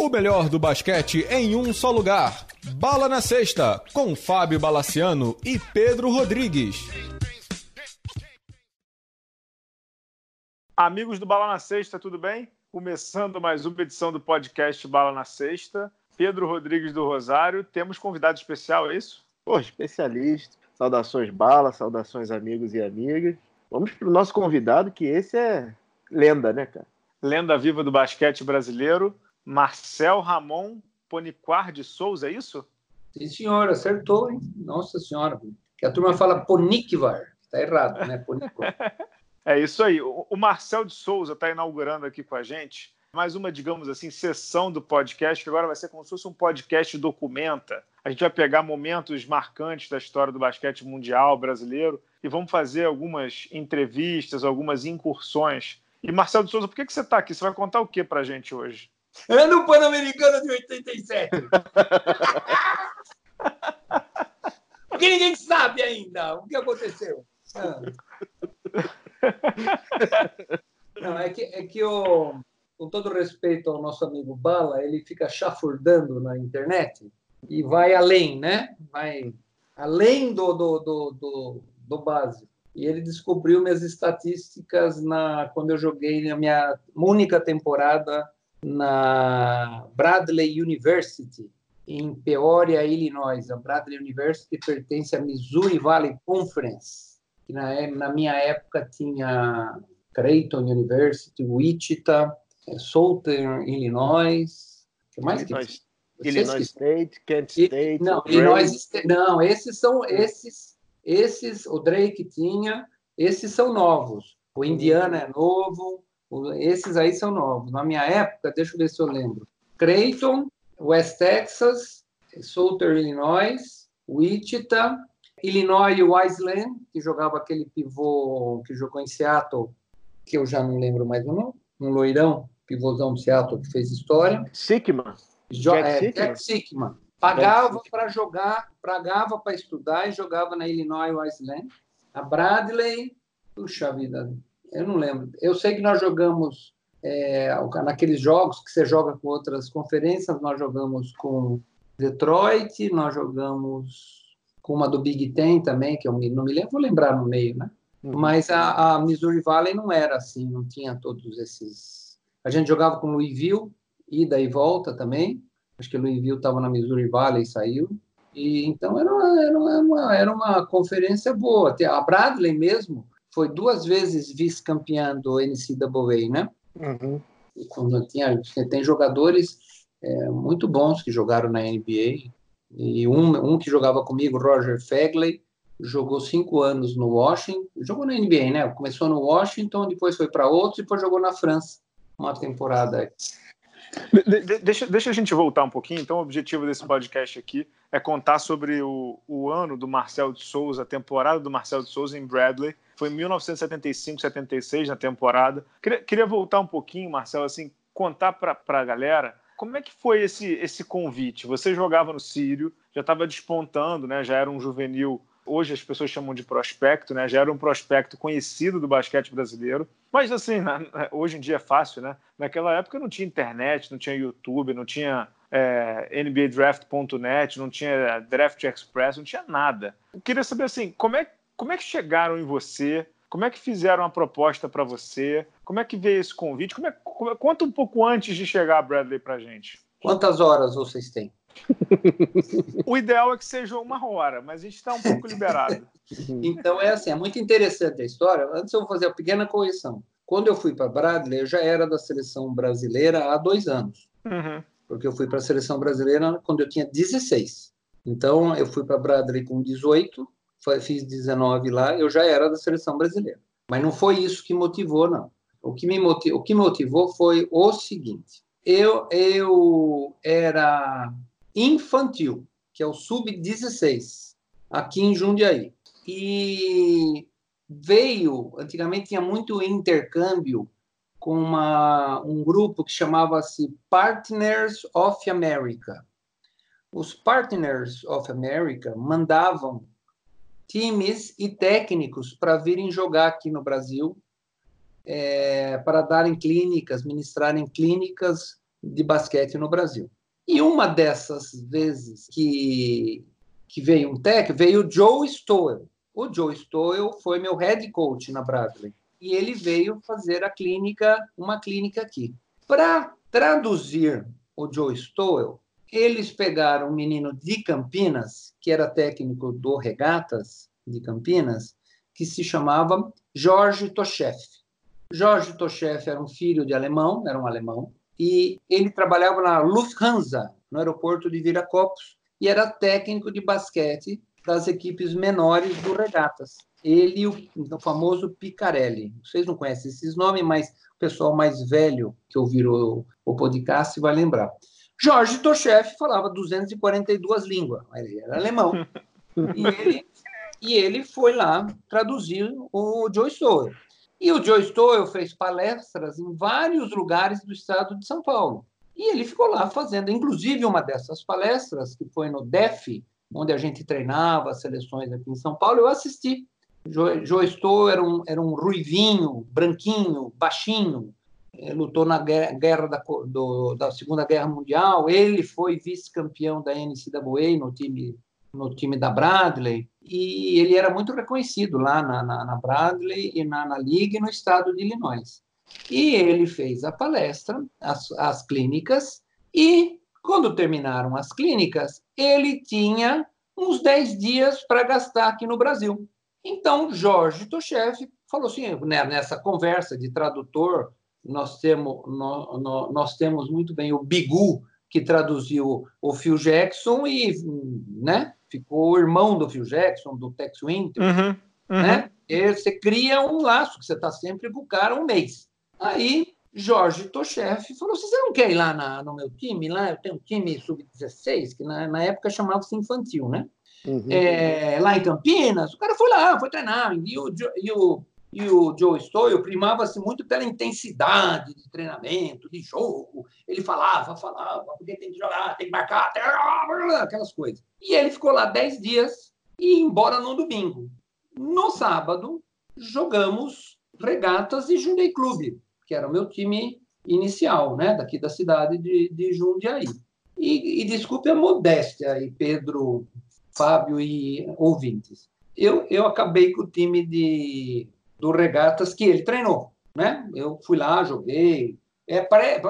O melhor do basquete em um só lugar. Bala na Sexta, com Fábio Balaciano e Pedro Rodrigues. Amigos do Bala na Sexta, tudo bem? Começando mais uma edição do podcast Bala na Sexta. Pedro Rodrigues do Rosário. Temos convidado especial, é isso? Pô, especialista. Saudações Bala, saudações amigos e amigas. Vamos para o nosso convidado, que esse é lenda, né, cara? Lenda viva do basquete brasileiro. Marcel Ramon Poniquar de Souza, é isso? Sim, senhora, acertou, hein? Nossa senhora. Que a turma fala Ponikvar. Está errado, né? Poniquar. é isso aí. O Marcel de Souza está inaugurando aqui com a gente mais uma, digamos assim, sessão do podcast, que agora vai ser como se fosse um podcast documenta. A gente vai pegar momentos marcantes da história do basquete mundial brasileiro e vamos fazer algumas entrevistas, algumas incursões. E Marcelo de Souza, por que, que você está aqui? Você vai contar o que para a gente hoje? Ano Pan-Americano de 87. Porque ninguém sabe ainda o que aconteceu. Ah. Não, é que, é que o, com todo respeito ao nosso amigo Bala, ele fica chafurdando na internet e vai além, né? Vai além do, do, do, do, do básico. E ele descobriu minhas estatísticas na quando eu joguei na minha única temporada na Bradley University, em Peoria, Illinois. A Bradley University pertence à Missouri Valley Conference, que na, é, na minha época tinha Creighton University, Wichita, Southern Illinois, que mais Illinois, que... Illinois State, Kent State. Não, Illinois, não, esses são esses, esses o Drake tinha, esses são novos. O Indiana é novo, esses aí são novos. Na minha época, deixa eu ver se eu lembro. Creighton, West Texas, Southern Illinois, Wichita, Illinois Wiseland, que jogava aquele pivô que jogou em Seattle, que eu já não lembro mais o nome, um loirão, pivôzão de Seattle que fez história. Sigma. Jo Jack, é, Sigma. Pagava para jogar, pagava para estudar e jogava na Illinois Wiseland. A Bradley, puxa vida, eu não lembro. Eu sei que nós jogamos é, naqueles jogos que você joga com outras conferências, nós jogamos com Detroit, nós jogamos com uma do Big Ten também, que eu não me lembro, vou lembrar no meio, né? Uhum. Mas a, a, Missouri Valley não era assim, não tinha todos esses. A gente jogava com Louisville, ida e volta também. Acho que Louisville estava na Missouri Valley e saiu. E então era uma, era uma, era uma conferência boa. A Bradley mesmo foi duas vezes vice-campeã do NCAA, né? Uhum. Quando tinha, tem jogadores é, muito bons que jogaram na NBA. E um, um que jogava comigo, Roger Fegley, jogou cinco anos no Washington, jogou na NBA, né? Começou no Washington, depois foi para outro, depois jogou na França uma temporada. De, de, deixa, deixa a gente voltar um pouquinho. Então, o objetivo desse podcast aqui é contar sobre o, o ano do Marcel de Souza, a temporada do Marcel de Souza em Bradley. Foi em 1975-76 na temporada. Queria, queria voltar um pouquinho, Marcel, assim, contar para a galera como é que foi esse, esse convite? Você jogava no Sírio, já estava despontando, né? já era um juvenil hoje as pessoas chamam de prospecto, né? Já era um prospecto conhecido do basquete brasileiro. Mas assim, na, hoje em dia é fácil, né? Naquela época não tinha internet, não tinha YouTube, não tinha é, NBADraft.net, não tinha Draft Express, não tinha nada. Eu queria saber assim, como é, como é que chegaram em você? Como é que fizeram a proposta para você? Como é que veio esse convite? Como é, como, conta um pouco antes de chegar, Bradley, para gente. Quantas horas vocês têm? o ideal é que seja uma hora, mas a gente está um pouco liberado. Então é assim, é muito interessante a história. Antes eu vou fazer a pequena correção. Quando eu fui para Bradley, eu já era da seleção brasileira há dois anos. Uhum. Porque eu fui para a seleção brasileira quando eu tinha 16. Então eu fui para Bradley com 18, fiz 19 lá, eu já era da seleção brasileira. Mas não foi isso que motivou, não. O que me motivou, o que motivou foi o seguinte: eu, eu era infantil, que é o sub-16, aqui em Jundiaí. E veio, antigamente tinha muito intercâmbio com uma, um grupo que chamava-se Partners of America. Os Partners of America mandavam times e técnicos para virem jogar aqui no Brasil, é, para darem clínicas, ministrarem clínicas de basquete no Brasil. E uma dessas vezes que, que veio um técnico, veio o Joe Stowell. O Joe Stowell foi meu head coach na Bradley. E ele veio fazer a clínica, uma clínica aqui. Para traduzir o Joe Stowell, eles pegaram um menino de Campinas, que era técnico do Regatas de Campinas, que se chamava Jorge Tocheff. Jorge Tocheff era um filho de alemão, era um alemão, e ele trabalhava na Lufthansa, no aeroporto de Viracopos, e era técnico de basquete das equipes menores do Regatas. Ele e o, famoso Picarelli. Vocês não conhecem esses nomes, mas o pessoal mais velho que ouviram o, o podcast vai lembrar. Jorge Tocheff falava 242 línguas, ele era alemão. e, ele, e ele foi lá traduzir o Joe Stowe. E o Joe Stowe fez palestras em vários lugares do estado de São Paulo. E ele ficou lá fazendo, inclusive uma dessas palestras, que foi no DEF, onde a gente treinava as seleções aqui em São Paulo, eu assisti. Joe, Stowe era um, era um ruivinho, branquinho, baixinho, lutou na guerra da, do, da Segunda Guerra Mundial. Ele foi vice-campeão da NCAA no time no time da Bradley e ele era muito reconhecido lá na, na, na Bradley e na, na Liga no estado de Illinois. E ele fez a palestra, as, as clínicas, e quando terminaram as clínicas, ele tinha uns 10 dias para gastar aqui no Brasil. Então, Jorge Tochev falou assim, né, nessa conversa de tradutor, nós temos, nós, nós temos muito bem o Bigu, que traduziu o Phil Jackson e né, ficou o irmão do Phil Jackson, do Tex Winter, uhum, uhum. né? E você cria um laço, que você está sempre com o cara um mês. Aí, Jorge Tocheff falou, você não quer ir lá na, no meu time? Lá eu tenho um time sub-16, que na, na época chamava-se infantil, né? Uhum. É, lá em Campinas, o cara foi lá, foi treinar, e o, e o e o Joe Stoyle primava-se muito pela intensidade de treinamento, de jogo. Ele falava, falava, porque tem que jogar, tem que marcar, tem... aquelas coisas. E ele ficou lá dez dias e ia embora no domingo. No sábado, jogamos regatas e Jundiaí Clube, que era o meu time inicial, né, daqui da cidade de, de Jundiaí. E, e desculpe a modéstia aí, Pedro, Fábio e ouvintes. Eu, eu acabei com o time de do Regatas que ele treinou, né? Eu fui lá, joguei. É,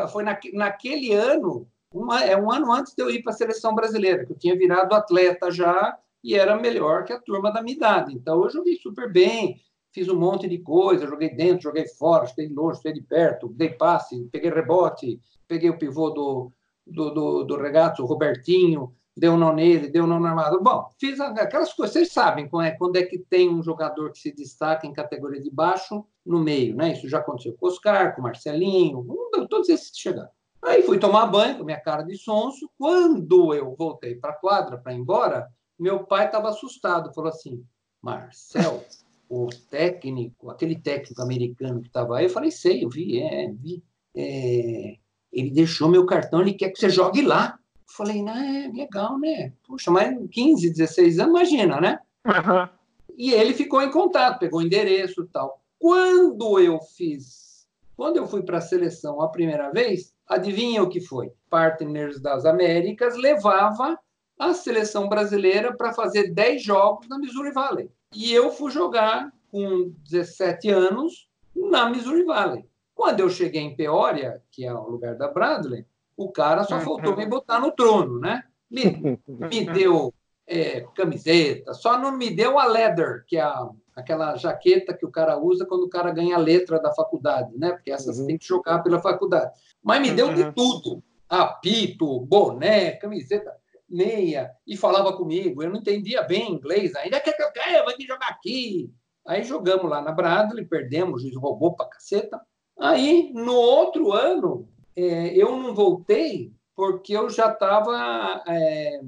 foi na, naquele ano, uma, é um ano antes de eu ir para a seleção brasileira, que eu tinha virado atleta já e era melhor que a turma da minha idade. Então eu joguei super bem, fiz um monte de coisa, joguei dentro, joguei fora, joguei longe, joguei de perto, dei passe, peguei rebote, peguei o pivô do, do, do, do Regato, o Robertinho, deu não nele, deu não na armada. Bom, fiz aquelas coisas, vocês sabem quando é, quando é que tem um jogador que se destaca em categoria de baixo no meio, né? Isso já aconteceu com o Oscar, com o Marcelinho, todos esses que chegaram. Aí fui tomar banho com minha cara de sonso. Quando eu voltei para a quadra para ir embora, meu pai estava assustado, falou assim: Marcel, o técnico, aquele técnico americano que estava aí, eu falei: sei, eu vi, é, vi. É, ele deixou meu cartão, ele quer que você jogue lá. Falei, não, é legal, né? Puxa, mas 15, 16 anos, imagina, né? Uhum. E ele ficou em contato, pegou o endereço e tal. Quando eu fiz, quando eu fui para a seleção a primeira vez, adivinha o que foi? Partners das Américas levava a seleção brasileira para fazer 10 jogos na Missouri Valley. E eu fui jogar com 17 anos na Missouri Valley. Quando eu cheguei em Peoria, que é o lugar da Bradley, o cara só faltou me botar no trono, né? Me, me deu é, camiseta, só não me deu a leather, que é a, aquela jaqueta que o cara usa quando o cara ganha a letra da faculdade, né? Porque essas uhum. tem que jogar pela faculdade. Mas me deu uhum. de tudo: apito, boné, camiseta, meia, e falava comigo. Eu não entendia bem inglês ainda. Quer que eu quero? Vou jogar aqui. Aí jogamos lá na Bradley, perdemos, o juiz roubou pra caceta. Aí, no outro ano, é, eu não voltei porque eu já estava. É...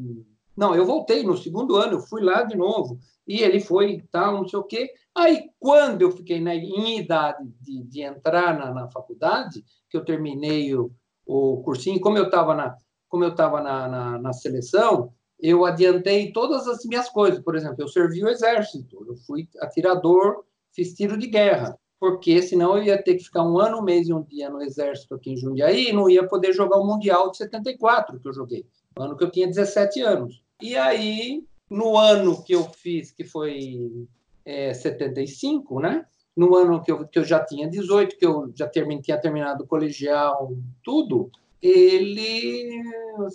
Não, eu voltei no segundo ano, eu fui lá de novo. E ele foi, tal, não sei o quê. Aí, quando eu fiquei na, em idade de, de entrar na, na, faculdade, que eu terminei o, o cursinho, como eu estava na, como eu estava na, na, na, seleção, eu adiantei todas as minhas coisas. Por exemplo, eu servi o exército, eu fui atirador, fiz tiro de guerra. Porque senão eu ia ter que ficar um ano, um mês e um dia no exército aqui em Jundiaí e não ia poder jogar o Mundial de 74 que eu joguei, ano que eu tinha 17 anos. E aí, no ano que eu fiz, que foi é, 75, né? No ano que eu, que eu já tinha 18, que eu já termin, tinha terminado o colegial, tudo, ele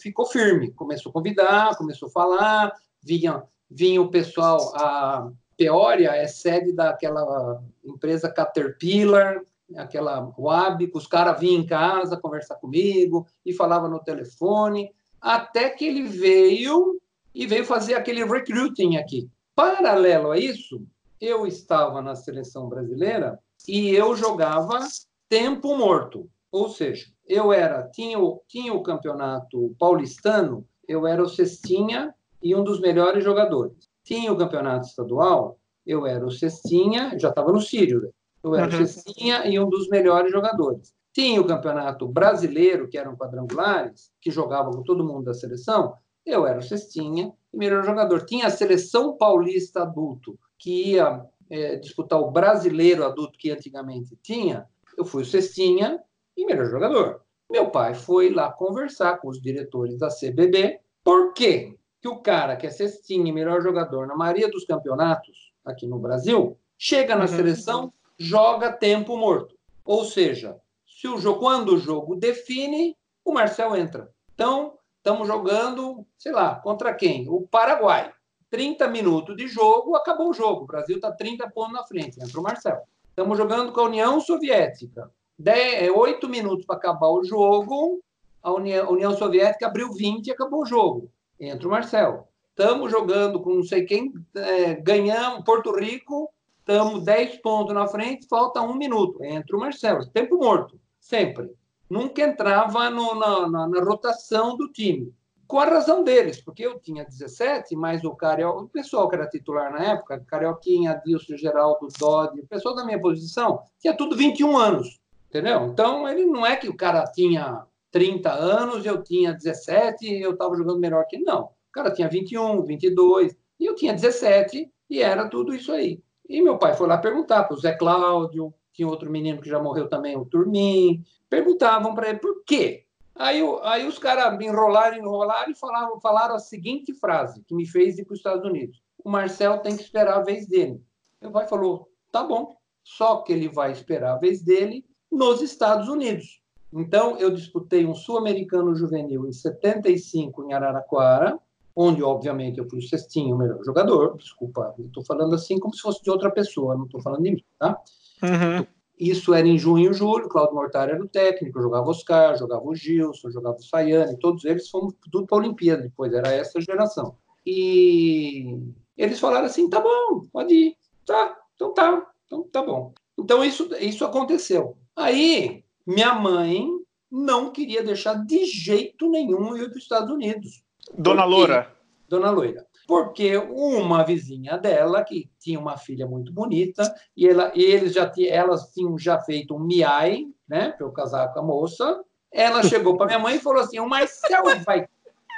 ficou firme, começou a convidar, começou a falar, vinha, vinha o pessoal, a Peoria é sede daquela empresa Caterpillar, aquela Wab, os caras vinham em casa conversar comigo e falava no telefone, até que ele veio e veio fazer aquele recruiting aqui. Paralelo a isso, eu estava na seleção brasileira e eu jogava tempo morto, ou seja, eu era tinha o, tinha o campeonato paulistano, eu era o cestinha e um dos melhores jogadores. Tinha o campeonato estadual, eu era o cestinha, já estava no Sírio, né? eu era uhum. o cestinha e um dos melhores jogadores. Tinha o campeonato brasileiro, que eram quadrangulares, que jogavam com todo mundo da seleção, eu era o cestinha e melhor jogador. Tinha a seleção paulista adulto, que ia é, disputar o brasileiro adulto que antigamente tinha, eu fui o cestinha e melhor jogador. Meu pai foi lá conversar com os diretores da CBB, por quê? Que o cara que é cestinha e melhor jogador na maioria dos campeonatos aqui no Brasil, chega na uhum. seleção, joga tempo morto. Ou seja, se o jogo, quando o jogo define, o Marcel entra. Então, estamos jogando, sei lá, contra quem? O Paraguai. 30 minutos de jogo, acabou o jogo. O Brasil está 30 pontos na frente, entra o Marcel. Estamos jogando com a União Soviética. 10, 8 é, minutos para acabar o jogo, a União, a União Soviética abriu 20 e acabou o jogo entra o Marcel. Estamos jogando com não sei quem, é, ganhamos Porto Rico, estamos 10 pontos na frente, falta um minuto. Entra o Marcel. Tempo morto, sempre. Nunca entrava no, na, na, na, rotação do time. Com a razão deles, porque eu tinha 17, mas o Carioca, o pessoal que era titular na época, Carioquinha, Adilson, Geraldo, Dodi, o pessoal da minha posição, tinha tudo 21 anos. Entendeu? Então, ele não é que o cara tinha 30 anos, eu tinha 17 e eu estava jogando melhor que. Não. O cara tinha 21, 22 e eu tinha 17 e era tudo isso aí. E meu pai foi lá perguntar para o Zé Cláudio, tinha outro menino que já morreu também, o Turmin, perguntavam para ele por quê. Aí, aí os caras enrolaram, enrolaram e falaram, falaram a seguinte frase, que me fez ir para os Estados Unidos. O Marcel tem que esperar a vez dele. Meu pai falou, tá bom, só que ele vai esperar a vez dele nos Estados Unidos. Então, eu disputei um sul-americano juvenil em 75 em Araraquara, onde, obviamente, eu fui o cestinho, o melhor jogador. Desculpa, estou falando assim como se fosse de outra pessoa, não estou falando de mim, tá? Uhum. Isso era em junho e julho, Claudio Mortari era o técnico, jogava Oscar, jogava o Gilson, jogava o Sayane, todos eles fomos tudo para a Olimpíada depois, era essa geração. E eles falaram assim, tá bom, pode ir. Tá, então tá, então tá bom. Então isso, isso aconteceu. Aí minha mãe não queria deixar de jeito nenhum ir para os Estados Unidos. Dona Loura. Dona Loura. Porque uma vizinha dela, que tinha uma filha muito bonita, e, ela, e eles já elas tinham já feito um miai, né, para eu casar com a moça, ela chegou para minha mãe e falou assim: o Marcel vai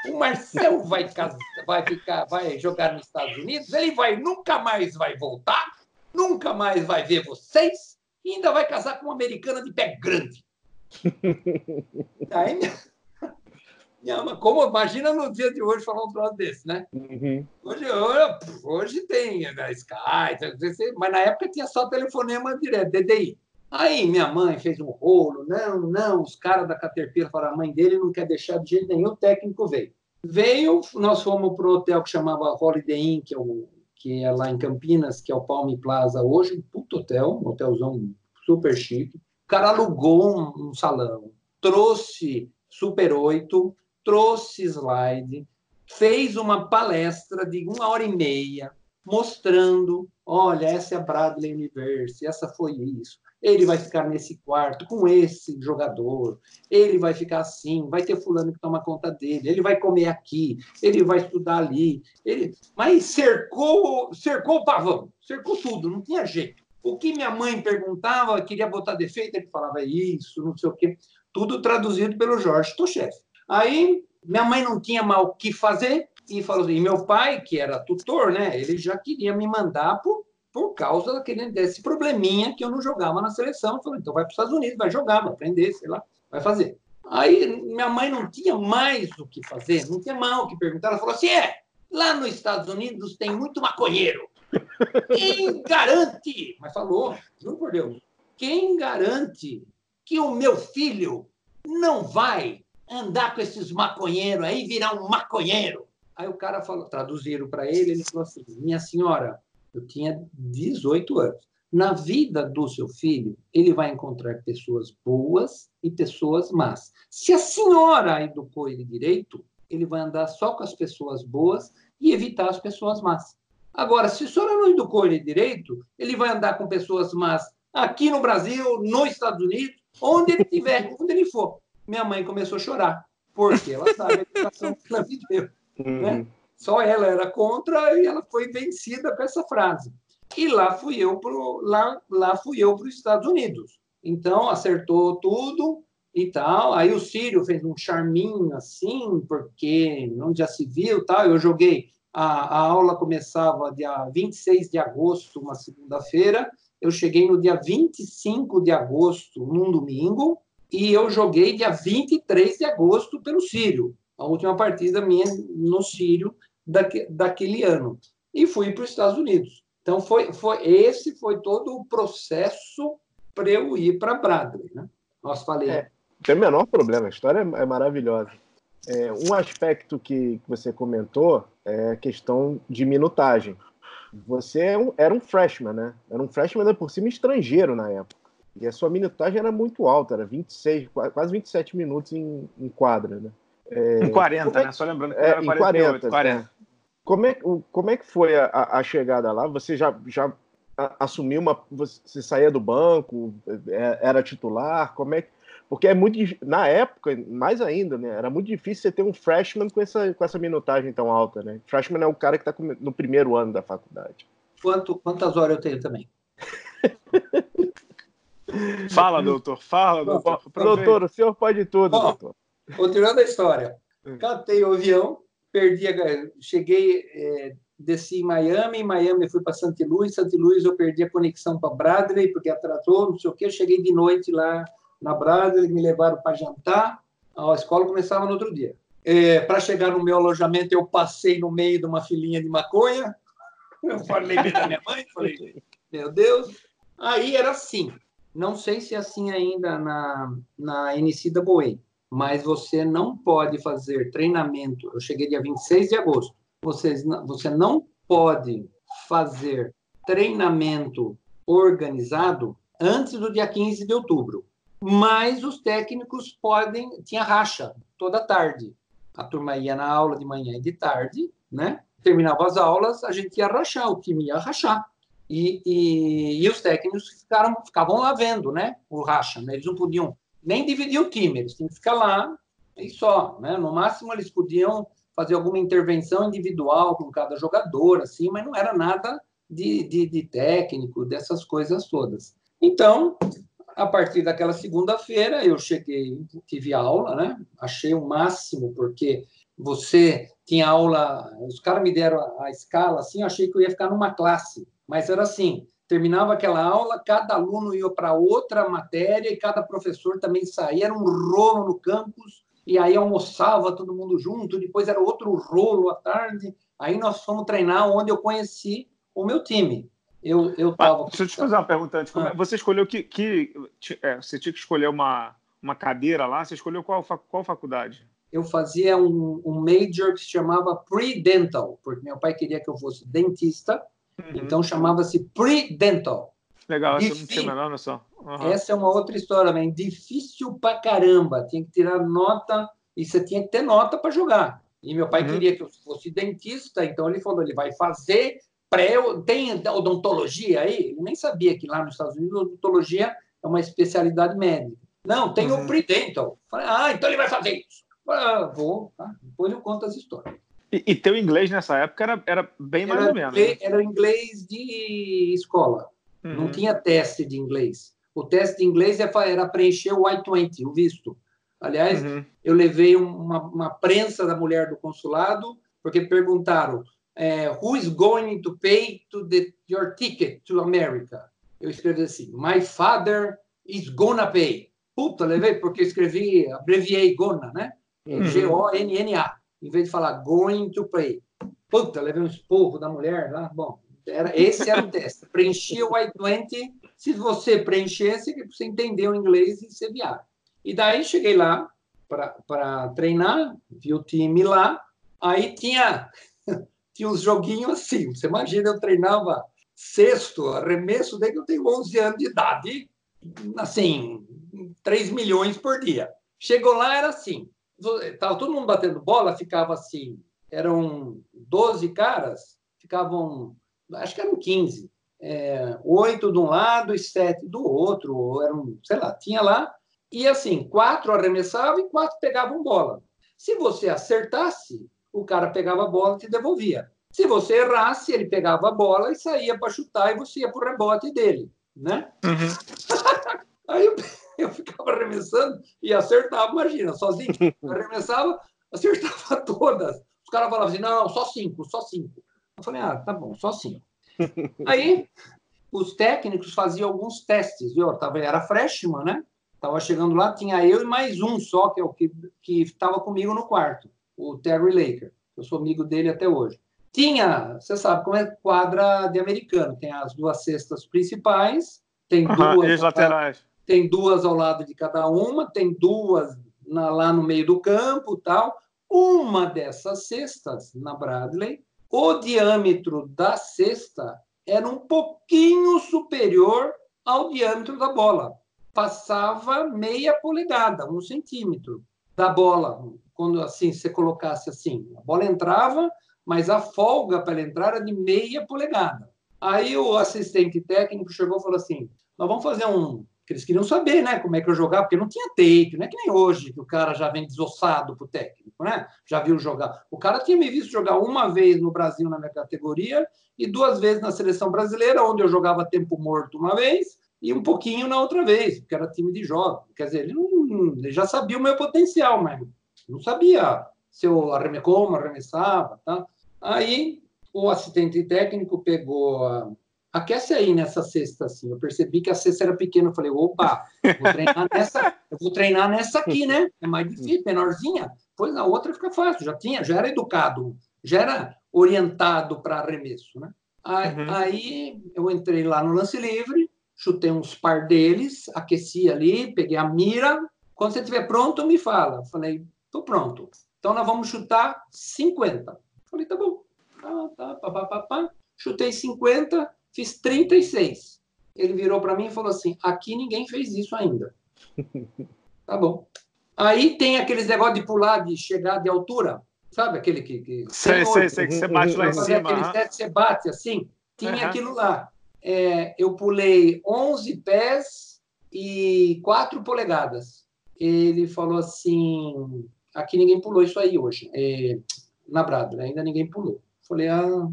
o Marcel vai, vai, ficar, vai jogar nos Estados Unidos, ele vai nunca mais vai voltar, nunca mais vai ver vocês, e ainda vai casar com uma americana de pé grande. Aí, minha, como imagina no dia de hoje falar um troço desse, né? Uhum. Hoje, hoje, hoje tem né, Skype, mas na época tinha só telefonema direto, DDI. Aí minha mãe fez um rolo, não, não, os caras da Caterpillar falaram, a mãe dele não quer deixar de jeito nenhum, o técnico veio. Veio, nós fomos para o hotel que chamava Holiday Inn, que é o que é lá em Campinas, que é o Palme Plaza hoje, um puto hotel, um hotelzão super chique. O cara alugou um, um salão, trouxe Super 8, trouxe slide, fez uma palestra de uma hora e meia, mostrando, olha, essa é a Bradley Universe, essa foi isso ele vai ficar nesse quarto com esse jogador, ele vai ficar assim, vai ter fulano que toma conta dele, ele vai comer aqui, ele vai estudar ali, ele... mas cercou, cercou o pavão, cercou tudo, não tinha jeito. O que minha mãe perguntava, queria botar defeito, ele falava isso, não sei o quê, tudo traduzido pelo Jorge Tochev. Aí minha mãe não tinha mal o que fazer e falou assim, e meu pai, que era tutor, né, ele já queria me mandar para por causa daquele, desse probleminha que eu não jogava na seleção. Falei, então vai para os Estados Unidos, vai jogar, vai aprender, sei lá, vai fazer. Aí minha mãe não tinha mais o que fazer, não tinha mais o que perguntar. Ela falou assim: é, lá nos Estados Unidos tem muito maconheiro. Quem garante, mas falou, juro por Deus, quem garante que o meu filho não vai andar com esses maconheiros aí, virar um maconheiro? Aí o cara falou, traduziram para ele, ele falou assim: minha senhora, eu tinha 18 anos. Na vida do seu filho, ele vai encontrar pessoas boas e pessoas más. Se a senhora educou ele direito, ele vai andar só com as pessoas boas e evitar as pessoas más. Agora, se a senhora não educou ele direito, ele vai andar com pessoas más aqui no Brasil, nos Estados Unidos, onde ele estiver, onde ele for. Minha mãe começou a chorar, porque ela sabe a educação que ela me deu. Uhum. Né? Só ela era contra e ela foi vencida com essa frase. E lá fui eu pro lá lá fui eu para os Estados Unidos. Então acertou tudo e tal. Aí o Sírio fez um charminho assim, porque não já se viu, tal. Eu joguei a, a aula começava dia 26 de agosto, uma segunda-feira. Eu cheguei no dia 25 de agosto, num domingo, e eu joguei dia 23 de agosto pelo Sírio. A última partida minha no Sírio daque, daquele ano. E fui para os Estados Unidos. Então, foi, foi, esse foi todo o processo para eu ir para Bradley. Né? Nós falei. É, tem o menor problema, a história é, é maravilhosa. É, um aspecto que você comentou é questão de minutagem. Você é era um freshman, né? Era um freshman por cima estrangeiro na época. E a sua minutagem era muito alta, era 26, quase 27 minutos em, em quadra, né? É, em 40, é, né? Só lembrando que é, era 48, em 40. 40. Como é, como é que foi a, a chegada lá? Você já, já assumiu uma. Você saía do banco, é, era titular? Como é que. Porque é muito. Na época, mais ainda, né? Era muito difícil você ter um freshman com essa, com essa minutagem tão alta, né? Freshman é o cara que está no primeiro ano da faculdade. Quanto, quantas horas eu tenho também? fala, doutor, fala, doutor. Doutor, o senhor pode tudo, Bom, doutor. Continuando a história. Catei o avião, perdi a, cheguei, é, desci em Miami, em Miami fui para Santa Luz, Santa Luz eu perdi a conexão para Bradley, porque atrasou, não sei o quê, cheguei de noite lá na Bradley, me levaram para jantar, a escola começava no outro dia. É, para chegar no meu alojamento, eu passei no meio de uma filinha de maconha, eu falei bem da minha mãe, falei, meu Deus. Aí era assim, não sei se é assim ainda na, na Inicida Boei, mas você não pode fazer treinamento. Eu cheguei dia 26 de agosto. Você, você não pode fazer treinamento organizado antes do dia 15 de outubro. Mas os técnicos podem. Tinha racha toda tarde. A turma ia na aula de manhã e de tarde, né? Terminava as aulas, a gente ia rachar, o time ia rachar. E, e, e os técnicos ficaram, ficavam lá vendo, né? O racha, né? Eles não podiam nem dividir o time, eles tinham que ficar lá e só, né? No máximo eles podiam fazer alguma intervenção individual com cada jogador, assim, mas não era nada de, de, de técnico, dessas coisas todas. Então, a partir daquela segunda-feira, eu cheguei, tive aula, né? Achei o máximo, porque você tinha aula, os caras me deram a, a escala, assim, eu achei que eu ia ficar numa classe, mas era assim, terminava aquela aula, cada aluno ia para outra matéria e cada professor também saía, era um rolo no campus, e aí almoçava todo mundo junto, depois era outro rolo à tarde. Aí nós fomos treinar onde eu conheci o meu time. Eu, eu tava... Deixa eu te fazer uma pergunta antes. É? Ah. Você escolheu que. que é, você tinha que escolher uma, uma cadeira lá, você escolheu qual, qual faculdade? Eu fazia um, um major que se chamava Pre-Dental, porque meu pai queria que eu fosse dentista Uhum. Então chamava-se Pre-Dental. Legal, essa não tinha menor noção. Uhum. Essa é uma outra história, man. difícil pra caramba. Tinha que tirar nota e você tinha que ter nota para jogar. E meu pai uhum. queria que eu fosse dentista, então ele falou: ele vai fazer pré. Tem odontologia aí? Ele nem sabia que lá nos Estados Unidos odontologia é uma especialidade médica. Não, tem uhum. o pre-dental. Ah, então ele vai fazer isso. Ah, vou, tá? depois eu conto as histórias. E, e teu inglês nessa época era, era bem mais era, ou menos. Né? Era inglês de escola. Uhum. Não tinha teste de inglês. O teste de inglês é era preencher o I-20, o visto. Aliás, uhum. eu levei uma, uma prensa da mulher do consulado, porque perguntaram: é, Who is going to pay to the, your ticket to America? Eu escrevi assim, My father is gonna pay. Puta, levei, porque eu escrevi, abreviei gonna, né? Uhum. G-O-N-N-A, em vez de falar going to pay. Puta, levei um esporro da mulher lá. Bom, era, esse era o teste. Preenchia o I-20. Se você preenchesse, você entendeu o inglês e você viaja. E daí cheguei lá para treinar, vi o time lá. Aí tinha, tinha uns joguinhos assim. Você imagina, eu treinava sexto, arremesso desde que eu tenho 11 anos de idade. Assim, 3 milhões por dia. Chegou lá, era assim. Tava todo mundo batendo bola, ficava assim. Eram 12 caras, ficavam acho que eram 15. É, oito de um lado e sete do outro, eram, sei lá, tinha lá. E assim, quatro arremessavam e quatro pegavam bola. Se você acertasse, o cara pegava a bola e te devolvia. Se você errasse, ele pegava a bola e saía para chutar e você ia para o rebote dele, né? Uhum. Aí eu, eu, ficava arremessando e acertava, imagina, sozinho. Arremessava, acertava todas. Os caras falavam assim, não, só cinco, só cinco. Eu falei, ah, tá bom, só cinco. Aí, os técnicos faziam alguns testes, viu? Tava, era freshman, né? Tava chegando lá, tinha eu e mais um só, que é o que estava comigo no quarto, o Terry Laker. Eu sou amigo dele até hoje. Tinha, você sabe como é quadra de americano, tem as duas cestas principais, tem duas laterais. Tem duas ao lado de cada uma, tem duas na, lá no meio do campo, tal. Uma dessas cestas na Bradley o diâmetro da cesta era um pouquinho superior ao diâmetro da bola. Passava meia polegada, um centímetro da bola. Quando assim você colocasse assim, a bola entrava, mas a folga para ela entrar era de meia polegada. Aí o assistente técnico chegou e falou assim: nós vamos fazer um que eles queriam saber, né, como é que eu jogava, porque não tinha tape, não é que nem hoje, que o cara já vem desossado pro técnico, né? Já viu jogar. O cara tinha me visto jogar uma vez no Brasil na minha categoria e duas vezes na seleção brasileira, onde eu jogava tempo morto uma vez e um pouquinho na outra vez, porque era time de jovem. Quer dizer, ele, não, ele já sabia o meu potencial, mas não sabia se eu arreme, como arremessava, tá? Aí o assistente técnico pegou aquece aí nessa cesta, assim. Eu percebi que a cesta era pequena. Eu falei, opa, vou treinar nessa, eu vou treinar nessa aqui, né? É mais difícil, menorzinha. Pois na outra fica fácil. Já tinha, já era educado, já era orientado para arremesso, né? Aí, uhum. aí, eu entrei lá no lance livre, chutei uns par deles, aqueci ali, peguei a mira. Quando você estiver pronto, me fala. falei, tô pronto. Então nós vamos chutar 50. falei, tá bom. Tá, tá, pá, pá, pá, pá. Chutei 50, Fiz 36. Ele virou para mim e falou assim: aqui ninguém fez isso ainda. tá bom. Aí tem aqueles negócios de pular, de chegar de altura. Sabe aquele que. que sei, sei, sei, que você bate lá em cima. Aquele uhum. que você bate assim. Tinha uhum. aquilo lá. É, eu pulei 11 pés e 4 polegadas. Ele falou assim: aqui ninguém pulou isso aí hoje. É, na Brada, ainda ninguém pulou. Falei, ah,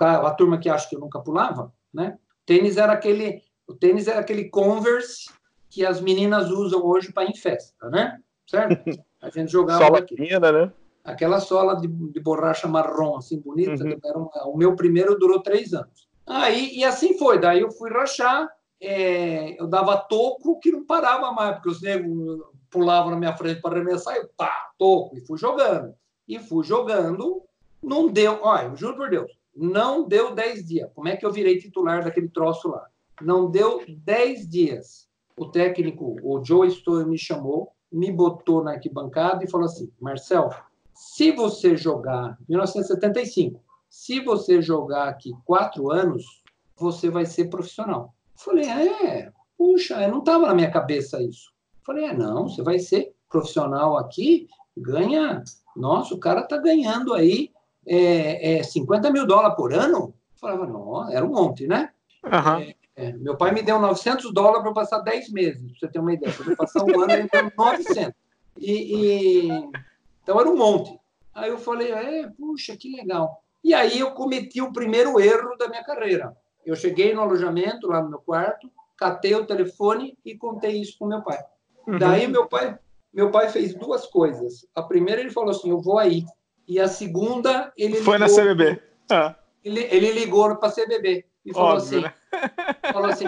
a turma que acha que eu nunca pulava, né? Tênis era aquele, o tênis era aquele Converse que as meninas usam hoje para ir em festa, né? Certo? A gente jogava sola aqui. né? Aquela sola de, de borracha marrom, assim, bonita. Uhum. Um, o meu primeiro durou três anos. Aí, e assim foi. Daí eu fui rachar, é, eu dava toco que não parava mais, porque os negros pulavam na minha frente para arremessar, eu pá, toco, e fui jogando. E fui jogando, não deu, olha, juro por Deus, não deu 10 dias. Como é que eu virei titular daquele troço lá? Não deu 10 dias. O técnico, o Joe Stowe, me chamou, me botou na arquibancada e falou assim: Marcel, se você jogar, 1975, se você jogar aqui quatro anos, você vai ser profissional. Falei, é, puxa, não estava na minha cabeça isso. Falei, é, não, você vai ser profissional aqui, ganha. Nossa, o cara está ganhando aí é, é 50 mil dólares por ano? Eu falava, não, era um monte, né? Uhum. É, é, meu pai me deu 900 dólares para passar 10 meses, para você ter uma ideia. Para passar um ano, ele deu 900. E, e, então era um monte. Aí eu falei, é, puxa, que legal. E aí eu cometi o primeiro erro da minha carreira. Eu cheguei no alojamento, lá no meu quarto, catei o telefone e contei isso para meu pai. Uhum. Daí meu pai, meu pai fez duas coisas. A primeira ele falou assim, eu vou aí. E a segunda, ele. Foi ligou, na CBB. Ah. Ele, ele ligou para CBB e falou Óbvio, assim, né? falou assim,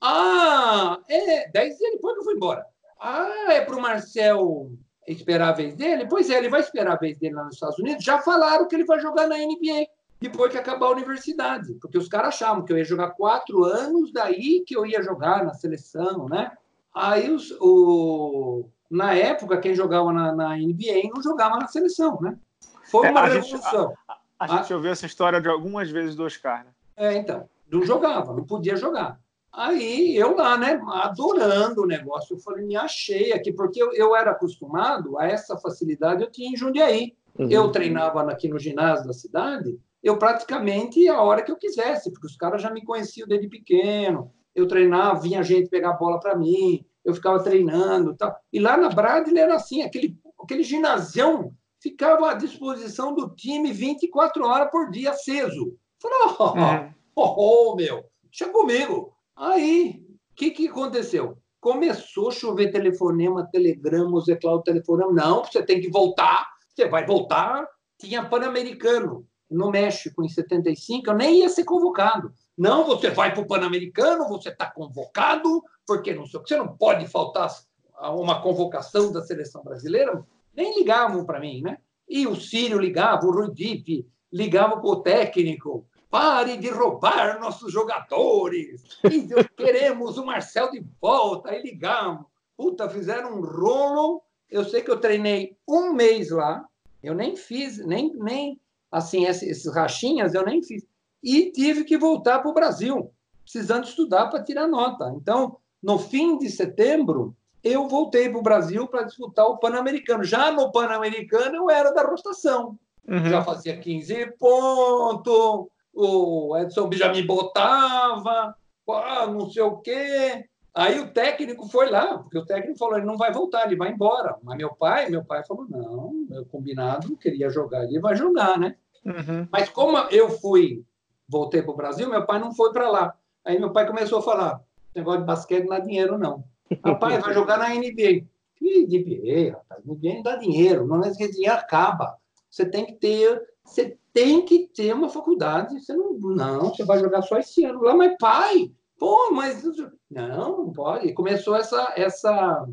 ah, é, dez dias depois que eu fui embora. Ah, é para o Marcel esperar a vez dele? Pois é, ele vai esperar a vez dele lá nos Estados Unidos. Já falaram que ele vai jogar na NBA depois que acabar a universidade, porque os caras achavam que eu ia jogar quatro anos, daí que eu ia jogar na seleção, né? Aí os, o, na época, quem jogava na, na NBA não jogava na seleção, né? Foi é, uma é, revolução. Gente, a, a, a, gente ouviu essa história de algumas vezes do Oscar, né? É, então, não jogava, não podia jogar. Aí eu lá, né, adorando o negócio, eu falei, me achei aqui, porque eu, eu era acostumado a essa facilidade, eu tinha em Jundiaí. Uhum. Eu treinava aqui no ginásio da cidade, eu praticamente a hora que eu quisesse, porque os caras já me conheciam desde pequeno. Eu treinava, vinha gente pegar a bola para mim, eu ficava treinando tal. E lá na Bradley era assim, aquele, aquele ginásio ficava à disposição do time 24 horas por dia aceso. Falei, oh, uhum. oh, oh, meu, deixa comigo. Aí, o que, que aconteceu? Começou a chover telefonema, telegrama, Zé Cláudio telefonema. Não, você tem que voltar, você vai voltar. Tinha Pan-Americano no México em 75, eu nem ia ser convocado. Não, você vai para o Pan-Americano, você está convocado, porque não sei o que, você não pode faltar a uma convocação da seleção brasileira. Nem ligavam para mim, né? E o Sírio ligava, o Rui Dip ligava para o técnico. Pare de roubar nossos jogadores. queremos o Marcel de volta. Aí ligamos. Puta, fizeram um rolo. Eu sei que eu treinei um mês lá. Eu nem fiz, nem, nem assim, esses rachinhas eu nem fiz. E tive que voltar para o Brasil, precisando estudar para tirar nota. Então, no fim de setembro, eu voltei para o Brasil para disputar o Pan-Americano. Já no Pan-Americano, eu era da rotação. Uhum. Já fazia 15 pontos, o Edson já me botava, ah, não sei o quê. Aí o técnico foi lá, porque o técnico falou, ele não vai voltar, ele vai embora. Mas meu pai, meu pai falou, não, meu combinado, queria jogar, ele vai jogar, né? Uhum. Mas como eu fui, voltei para o Brasil, meu pai não foi para lá. Aí meu pai começou a falar: negócio de basquete não dá dinheiro, não. Rapaz, vai jogar na NBA. Que NBA, rapaz, NBA não dá dinheiro, não é que dinheiro acaba. Você tem que ter, você tem que ter uma faculdade. Você não, não, você vai jogar só esse ano lá, mas pai, pô, mas não, não pode. Começou essa, essa,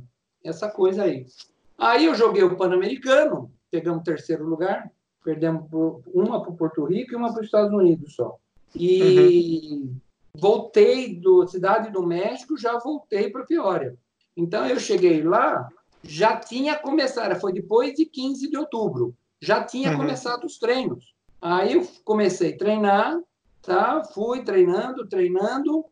essa coisa aí. Aí eu joguei o Pan-Americano, pegamos terceiro lugar, Perdemos uma para Porto Rico e uma para os Estados Unidos só. E uhum. voltei do Cidade do México, já voltei para Peoria. Então eu cheguei lá, já tinha começado, foi depois de 15 de outubro, já tinha uhum. começado os treinos. Aí eu comecei a treinar, tá? Fui treinando, treinando,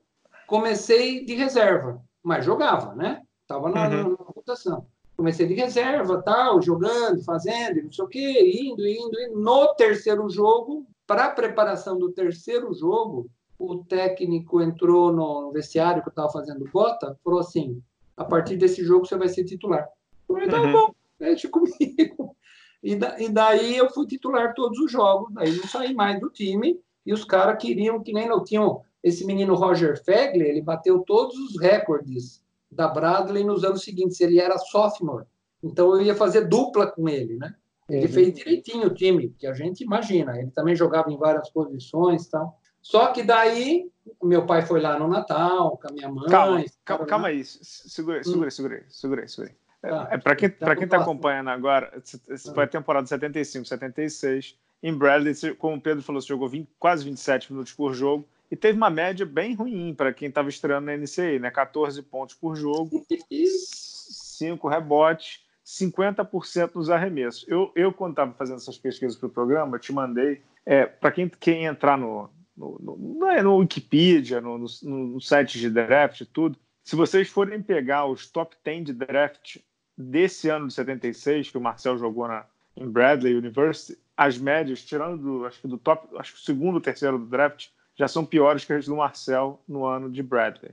comecei de reserva, mas jogava, né? Tava na, uhum. na rotação comecei de reserva, tal, jogando, fazendo, não sei o quê, indo, indo, indo. No terceiro jogo, para a preparação do terceiro jogo, o técnico entrou no vestiário que eu estava fazendo bota, falou assim: a partir desse jogo você vai ser titular. Eu falei, tá uhum. bom, deixa comigo. E, da, e, daí eu fui titular todos os jogos, daí não saí mais do time, e os caras queriam que nem não tinham. Esse menino Roger Fegler, ele bateu todos os recordes da Bradley nos anos seguintes. Ele era sophomore, então eu ia fazer dupla com ele, né? Ele uhum. fez direitinho o time, que a gente imagina. Ele também jogava em várias posições, tal. Só que daí meu pai foi lá no Natal com a minha mãe. Calma, calma, calma aí, segura, segura, hum. segura, segura, segura. Tá. É, para quem para quem está acompanhando agora, essa foi a temporada 75, 76. Em Bradley, como o Pedro falou, você jogou 20, quase 27 minutos por jogo e teve uma média bem ruim para quem estava estreando na NCAA, né? 14 pontos por jogo, 5 rebotes, 50% nos arremessos. Eu, eu quando estava fazendo essas pesquisas para o programa, eu te mandei. É, para quem quer entrar no, no, no, no, é no Wikipedia, no, no, no site de draft e tudo, se vocês forem pegar os top 10 de draft desse ano de 76, que o Marcel jogou na, em Bradley University, as médias, tirando do, acho que do top, acho que o segundo terceiro do draft, já são piores que as do Marcel no ano de Bradley.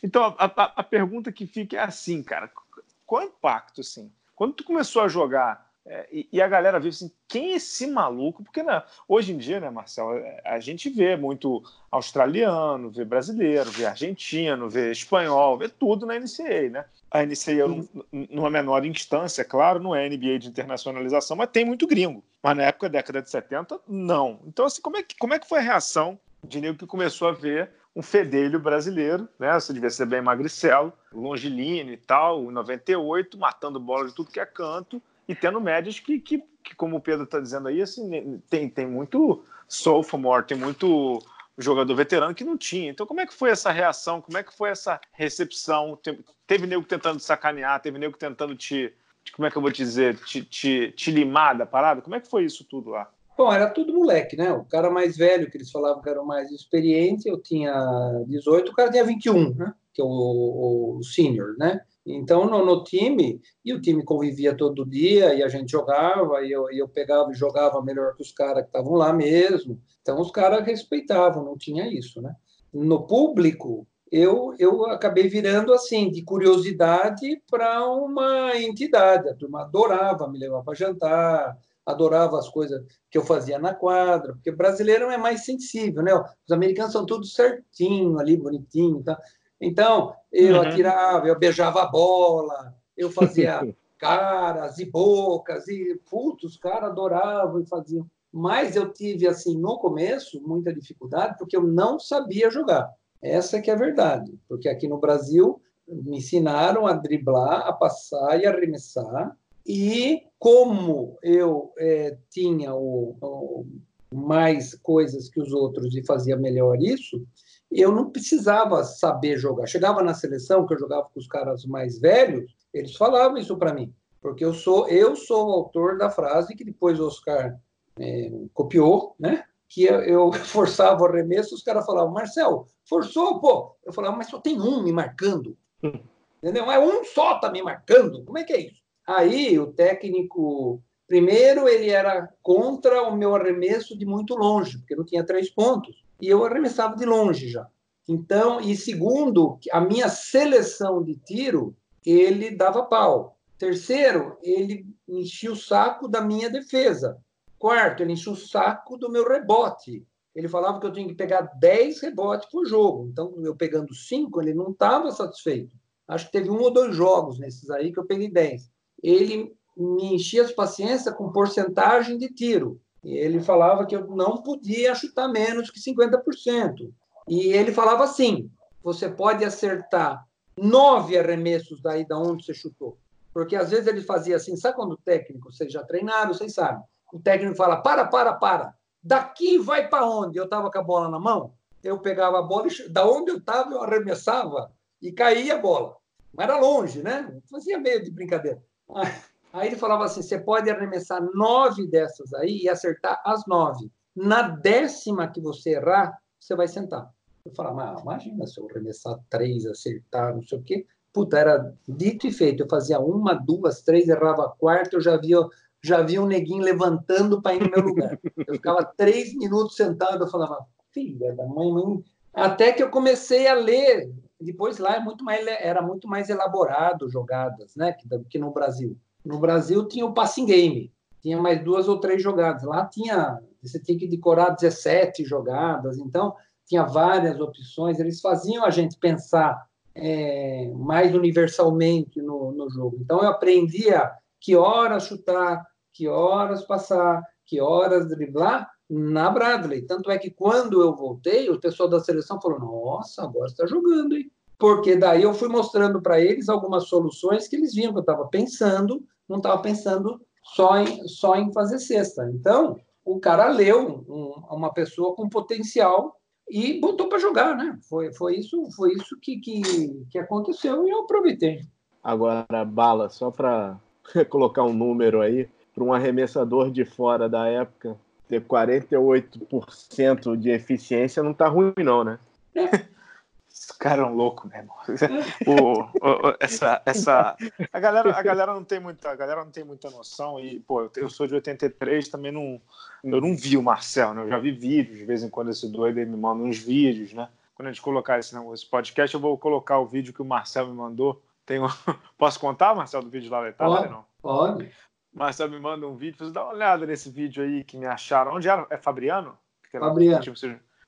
Então, a, a, a pergunta que fica é assim, cara, qual é o impacto, assim? Quando tu começou a jogar É, e, e, a galera viu assim, quem é esse maluco? Porque né, hoje em dia, né, Marcelo, é, a gente vê muito australiano, vê brasileiro, vê argentino, vê espanhol, vê tudo na NCAA, né? A NCAA, é numa menor instância, claro, não é NBA de internacionalização, mas tem muito gringo. Mas na época, década de 70, não. Então, assim, como é que, como é que foi a reação de nego que começou a ver um fedelho brasileiro, né? Você devia ser bem magricelo, longilíneo e tal, 98, matando bola de tudo que é canto, e tendo médias que, que, que como o Pedro está dizendo aí, assim, tem, tem muito sophomore, tem muito jogador veterano que não tinha. Então, como é que foi essa reação? Como é que foi essa recepção? Teve nego tentando sacanear, teve nego tentando te, como é que eu vou te dizer, te, te, te limar da parada? Como é que foi isso tudo lá? Bom, era tudo moleque, né? O cara mais velho, que eles falavam que era o mais experiente, eu tinha 18, o cara tinha 21, né? Que é o, o senior, né? Então, no, no, time, e o time convivia todo dia, e a gente jogava, e eu, e eu pegava e jogava melhor que os caras que estavam lá mesmo. Então, os caras respeitavam, não tinha isso, né? No público, eu, eu acabei virando assim, de curiosidade para uma entidade. A turma adorava me levar para jantar, adorava as coisas que eu fazia na quadra, porque brasileiro é mais sensível, né? Os americanos são tudo certinho ali, bonitinho, tá? Então, eu uhum. atirava, eu beijava a bola, eu fazia caras e bocas, e putz, os caras adoravam e faziam. Mas eu tive, assim, no começo, muita dificuldade, porque eu não sabia jogar. Essa que é a verdade. Porque aqui no Brasil, me ensinaram a driblar, a passar e arremessar. E como eu é, tinha o, o, mais coisas que os outros e fazia melhor isso, eu não precisava saber jogar. Chegava na seleção, que eu jogava com os caras mais velhos, eles falavam isso para mim, porque eu sou eu sou o autor da frase que depois o Oscar é, copiou, né? Que eu forçava o arremesso, os caras falavam, Marcel, forçou, pô. Eu falava, mas só tem um me marcando. Entendeu? Mas um só tá me marcando. Como é que é isso? Aí o técnico, primeiro, ele era contra o meu arremesso de muito longe, porque não tinha três pontos e eu arremessava de longe já. Então, e segundo, a minha seleção de tiro, ele dava pau. Terceiro, ele enchia o saco da minha defesa. Quarto, ele enchia o saco do meu rebote. Ele falava que eu tinha que pegar 10 rebotes por jogo. Então, eu pegando 5, ele não estava satisfeito. Acho que teve um ou dois jogos nesses aí que eu peguei 10. Ele me enchia as paciências com porcentagem de tiro. E ele falava que eu não podia chutar menos que 50%. E ele falava assim: você pode acertar nove arremessos daí da onde você chutou. Porque às vezes ele fazia assim, sabe quando o técnico, vocês já treinaram, vocês sabem. O técnico fala: para, para, para. Daqui vai para onde? Eu estava com a bola na mão, eu pegava a bola, e, da onde eu estava, eu arremessava e caía a bola. Mas era longe, né? Fazia meio de brincadeira. Aí ele falava assim: você pode arremessar nove dessas aí e acertar as nove. Na décima que você errar, você vai sentar. Eu falava, ah, imagina se eu arremessar três, acertar, não sei o quê. Puta, era dito e feito. Eu fazia uma, duas, três, errava a quarta, eu já via, já via um neguinho levantando para ir no meu lugar. Eu ficava três minutos sentado, eu falava, filha da mãe, mãe. Até que eu comecei a ler. Depois lá é muito mais, era muito mais elaborado jogadas, né, que, que no Brasil. No Brasil tinha o passing game, tinha mais duas ou três jogadas. Lá tinha, você tinha que decorar 17 jogadas, então tinha várias opções. Eles faziam a gente pensar é, mais universalmente no, no jogo. Então eu aprendia que horas chutar, que horas passar, que horas driblar na Bradley. Tanto é que quando eu voltei, o pessoal da seleção falou: Nossa, agora está jogando, hein? porque daí eu fui mostrando para eles algumas soluções que eles viam que eu estava pensando, não estava pensando só em, só em fazer cesta. Então, o cara leu um, uma pessoa com potencial e botou para jogar, né? Foi, foi isso, foi isso que, que, que aconteceu e eu aproveitei. Agora, bala, só para colocar um número aí, para um arremessador de fora da época, ter 48% de eficiência não tá ruim, não, né? Esse cara é um louco, meu irmão. o, o, essa, essa, a galera, a galera não tem muita, a galera não tem muita noção e, pô, eu, eu sou de 83, também não, eu não vi o Marcel, né? Eu já vi vídeos, de vez em quando esse doido ele me manda uns vídeos, né? Quando a gente colocar esse, esse podcast, eu vou colocar o vídeo que o Marcel me mandou. Tem um... Posso contar, Marcel, do vídeo lá da Itália? Pode, não? pode. Marcel me manda um vídeo, você dá uma olhada nesse vídeo aí que me acharam. Onde era? É Fabriano? Fabriano. Tipo,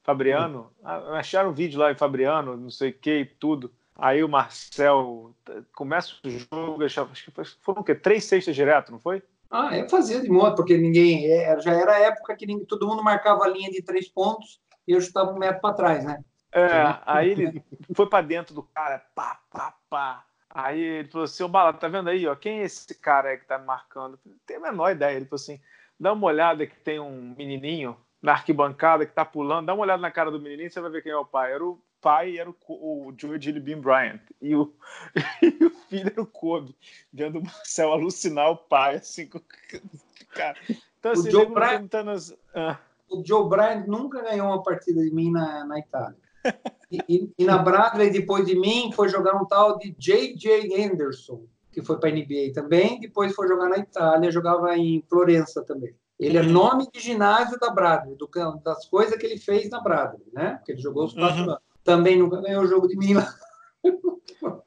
Fabriano? Ah, acharam um vídeo lá em Fabriano, não sei o que, tudo. Aí o Marcel começa o jogo, acho que foram o quê? Três cestas direto, não foi? Ah, eu fazia de modo, porque ninguém. É, já era a época que ninguém, todo mundo marcava a linha de três pontos e eu estava um metro para trás, né? É, aí ele foi para dentro do cara, pá, pá, pá. Aí ele falou assim: Ô Bala, tá vendo aí, ó? Quem é esse cara aí que tá me marcando? Não tenho a menor ideia. Ele falou assim: dá uma olhada que tem um menininho na arquibancada que tá pulando, dá uma olhada na cara do menininho você vai ver quem é o pai. Era o pai, era o, o George Bean Bryant. E o, e o filho era o Kobe, vendo o Marcel alucinar o pai, assim, com... cara. Então, assim, o Joe, Bryant, ah. o Joe Bryant nunca ganhou uma partida de mim na, na Itália. E, e, na Bradley, depois de mim, foi jogar um tal de J.J. Anderson, que foi para a NBA também, depois foi jogar na Itália, jogava em Florença também. Ele é nome de ginásio da Bradley, do, das coisas que ele fez na Bradley, né? Porque ele jogou os quatro uhum. anos. Também nunca ganhou o jogo de mim lá.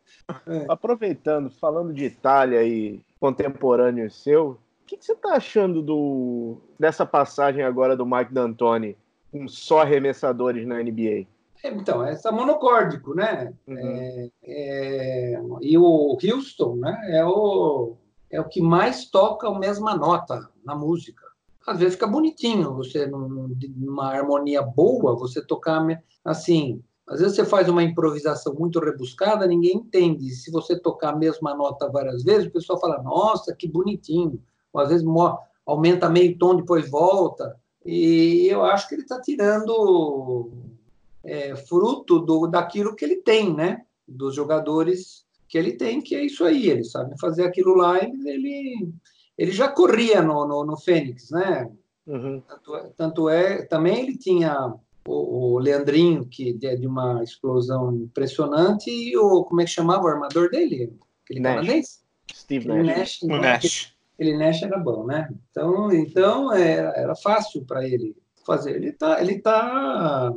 é. Aproveitando, falando de Itália e contemporâneo seu, o que, que, você está achando do, dessa passagem agora do Mike D'Antoni com só arremessadores na NBA? É, então, é monocórdico, né? Uhum. É, é, e o Houston, né? É o, é o que mais toca a mesma nota na música. Às vezes fica bonitinho, você numa harmonia boa, você tocar assim. Às vezes você faz uma improvisação muito rebuscada, ninguém entende. Se você tocar a mesma nota várias vezes, o pessoal fala: Nossa, que bonitinho. Ou às vezes aumenta meio tom, depois volta. E eu acho que ele está tirando é, fruto do, daquilo que ele tem, né? Dos jogadores que ele tem, que é isso aí. Ele sabe fazer aquilo lá, ele, ele, ele já corria no, no, no Fênix, né? Uhum. Tanto, é, tanto, é, também ele tinha o, o Leandrinho, que de, de, uma explosão impressionante, e o, como é que chamava o armador dele? Aquele Nash. canadense? Steve Nash. Nash então, o Nash. Aquele, Nash era bom, né? Então, então era, era fácil para ele fazer. Ele está ele tá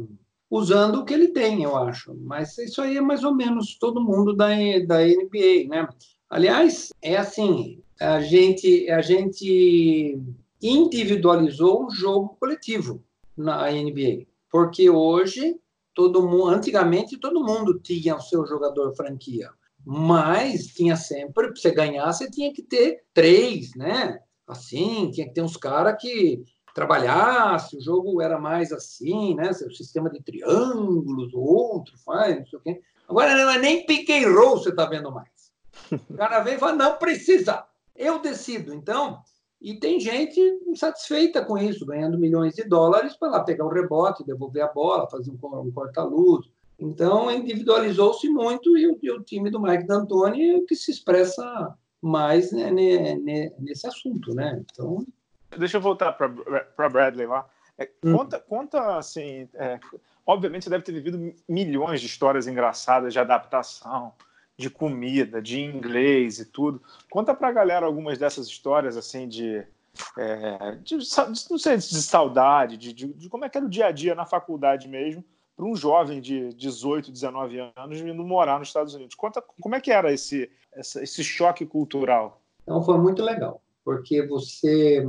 usando o que ele tem, eu acho. Mas isso aí é mais ou menos todo mundo da, da NBA, né? Aliás, é assim, a gente, a gente individualizou um jogo coletivo na NBA, porque hoje todo mundo, antigamente todo mundo tinha o seu jogador franquia, mas tinha sempre, para você ganhar, você tinha que ter três, né? Assim, tinha que ter uns caras que trabalhasse, o jogo era mais assim, né? O sistema de triângulos, o outro faz, não sei o quê. Agora não é nem roll você está vendo mais. O cara vem e fala, não precisa, eu decido. Então, e tem gente insatisfeita com isso, ganhando milhões de dólares para lá pegar um rebote, devolver a bola, fazer um, um corta-luz. Então, individualizou-se muito e o, e o, time do Mike D'Antoni é que se expressa mais né, né, nesse assunto, né? Então, Deixa eu voltar para Bradley lá. É, hum. conta, conta, assim. É, obviamente você deve ter vivido milhões de histórias engraçadas de adaptação, de comida, de inglês e tudo. Conta para a galera algumas dessas histórias, assim, de. É, de, não sei, de saudade, de, de, de, como é que era o dia a dia na faculdade mesmo, para um jovem de 18, 19 anos vindo morar nos Estados Unidos. Conta como é que era esse, esse choque cultural. Então foi muito legal, porque você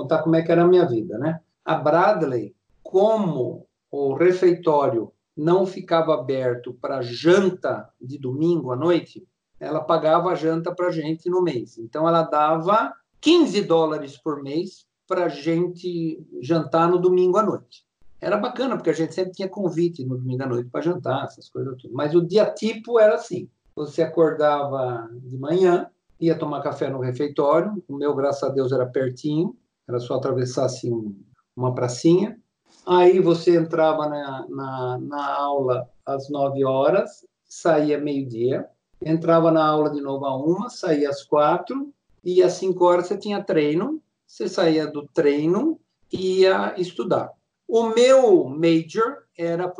contar como é que era a minha vida, né? A Bradley, como o refeitório não ficava aberto para janta de domingo à noite, ela pagava a janta para gente no mês. Então, ela dava 15 dólares por mês para gente jantar no domingo à noite. Era bacana, porque a gente sempre tinha convite no domingo à noite para jantar, essas coisas tudo. Mas o dia tipo era assim: você acordava de manhã, ia tomar café no refeitório, o meu, graças a Deus, era pertinho, era só atravessar assim uma pracinha. Aí você entrava na, na, na aula às nove horas, saía meio-dia, entrava na aula de novo a uma, saía às quatro, e às cinco horas você tinha treino, você saía do treino e ia estudar. O meu major era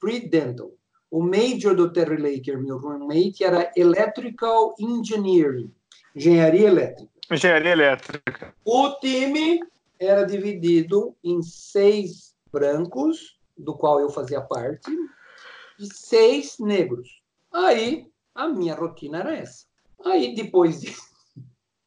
pre-dental. O major do Terry Laker, meu roommate, era Electrical Engineering, engenharia elétrica. Engenharia elétrica. O time era dividido em seis brancos, do qual eu fazia parte, e seis negros. Aí a minha rotina era essa. Aí depois de.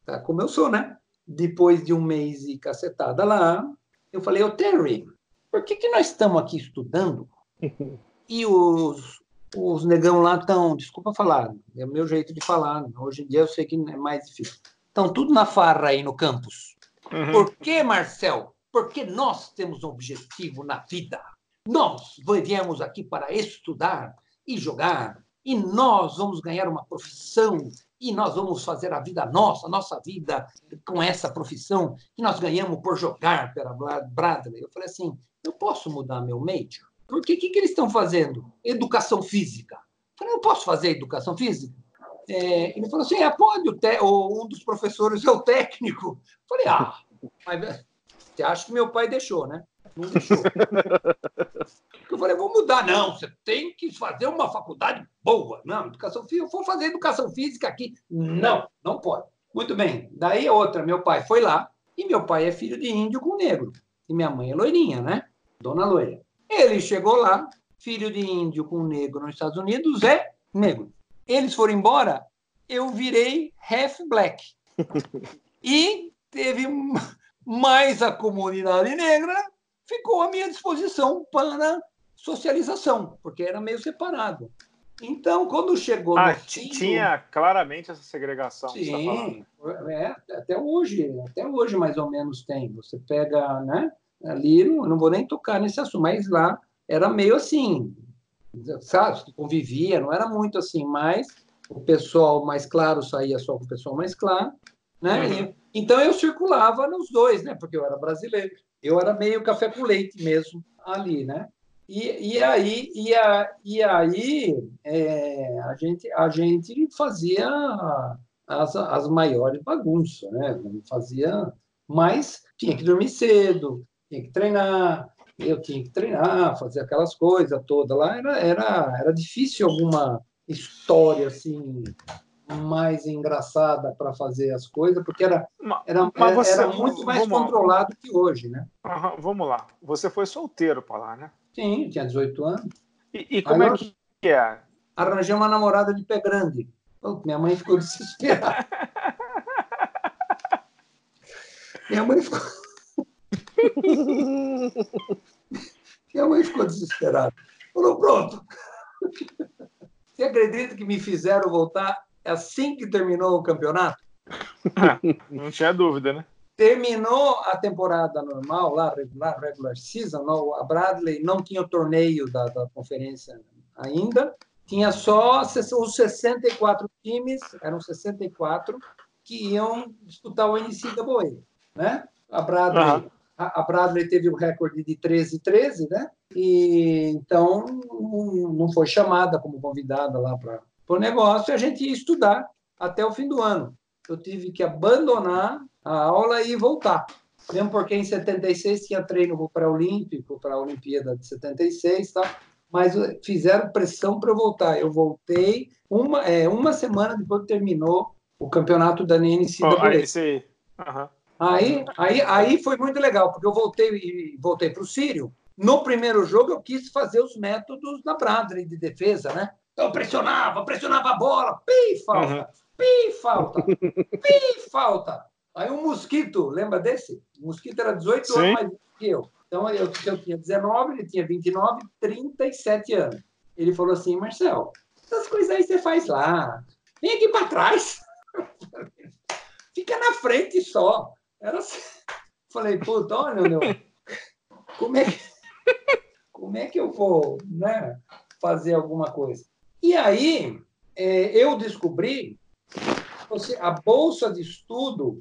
Tá como eu sou, né? depois de um mês e cacetada lá, eu falei, ô Terry, por que, que nós estamos aqui estudando e os, os negão lá estão, desculpa falar, é o meu jeito de falar, hoje em dia eu sei que é mais difícil, estão tudo na farra aí no campus. Uhum. Por que, Marcel? Porque nós temos um objetivo na vida. Nós viemos aqui para estudar e jogar, e nós vamos ganhar uma profissão, e nós vamos fazer a vida nossa, a nossa vida com essa profissão que nós ganhamos por jogar pela Bradley. Eu falei assim, eu posso mudar meu major? Porque o que, que eles estão fazendo? Educação física. Eu falei, eu posso fazer educação física? É, ele falou assim, é, pode, o te... um dos professores é o técnico. Eu falei, ah, mas você acha que meu pai deixou, né? Não deixou. eu falei, vou mudar. Não, você tem que fazer uma faculdade boa. Não, educação física, eu vou fazer educação física aqui. Não, não pode. Muito bem. Daí outra, meu pai foi lá, e meu pai é filho de índio com negro. E minha mãe é loirinha, né? Dona Loira. Ele chegou lá, filho de índio com negro nos Estados Unidos, é negro. Eles foram embora, eu virei half black. E teve mais a comunidade negra ficou à minha disposição para socialização, porque era meio separado. Então, quando chegou ah, tinha claramente essa segregação. Tá Sim, é, até hoje, até hoje mais ou menos tem. Você pega, né? Ali, não, não vou nem tocar nesse assunto, mas lá era meio assim, sabe? Convivia, não era muito assim, mas o pessoal mais claro saía só com o pessoal mais claro, né? Uhum. E, então eu circulava nos dois, né? Porque eu era brasileiro. Eu era meio café com leite mesmo ali, né? E, e aí, e, a, e aí é, a, gente, a gente fazia as, as maiores bagunças, né? Fazia, mas tinha que dormir cedo, tinha que treinar, eu tinha que treinar, fazer aquelas coisas todas lá. Era, era, era difícil alguma história assim mais engraçada para fazer as coisas, porque era, era, Mas você, era muito mais controlado lá. que hoje, né? Uhum, vamos lá. Você foi solteiro para lá, né? Sim, tinha 18 anos. E, e como Aí é que é? Arranjei uma namorada de pé grande. minha mãe ficou desesperada. minha mãe ficou. minha mãe ficou desesperada. Falou, pronto. Você acredita que me fizeram voltar assim que terminou o campeonato? não tinha dúvida, né? Terminou a temporada normal, lá, regular, regular season, a Bradley não tinha o torneio da, da conferência ainda, tinha só os 64 times, eram 64, que iam disputar o NCAA, né? A Bradley, uhum. A, Bradley teve o recorde de 13-13, né? E então não foi chamada como convidada lá para o negócio e a gente ia estudar até o fim do ano. Eu tive que abandonar a aula e voltar. Mesmo porque em 76 tinha treino para Olímpico, para a Olimpíada de 76 tal, mas fizeram pressão para eu voltar. Eu voltei uma, é, uma semana depois que terminou o campeonato da NCAA. Oh, aí, sim. Uhum. Aí, aí, aí foi muito legal, porque eu voltei e voltei para o Sírio. No primeiro jogo, eu quis fazer os métodos da Bradley de defesa, né? Então, pressionava, pressionava a bola, pi, falta, uhum. pi, falta, pi, falta. Aí um mosquito, lembra desse? O mosquito era 18 Sim. anos mais que eu. Então, eu, eu tinha 19, ele tinha 29, 37 anos. Ele falou assim, Marcel, essas coisas aí você faz lá. Vem aqui para trás. Fica na frente só. Era assim. Falei, puta, olha, meu, como é que, como é que eu vou né, fazer alguma coisa? E aí é, eu descobri que a bolsa de estudo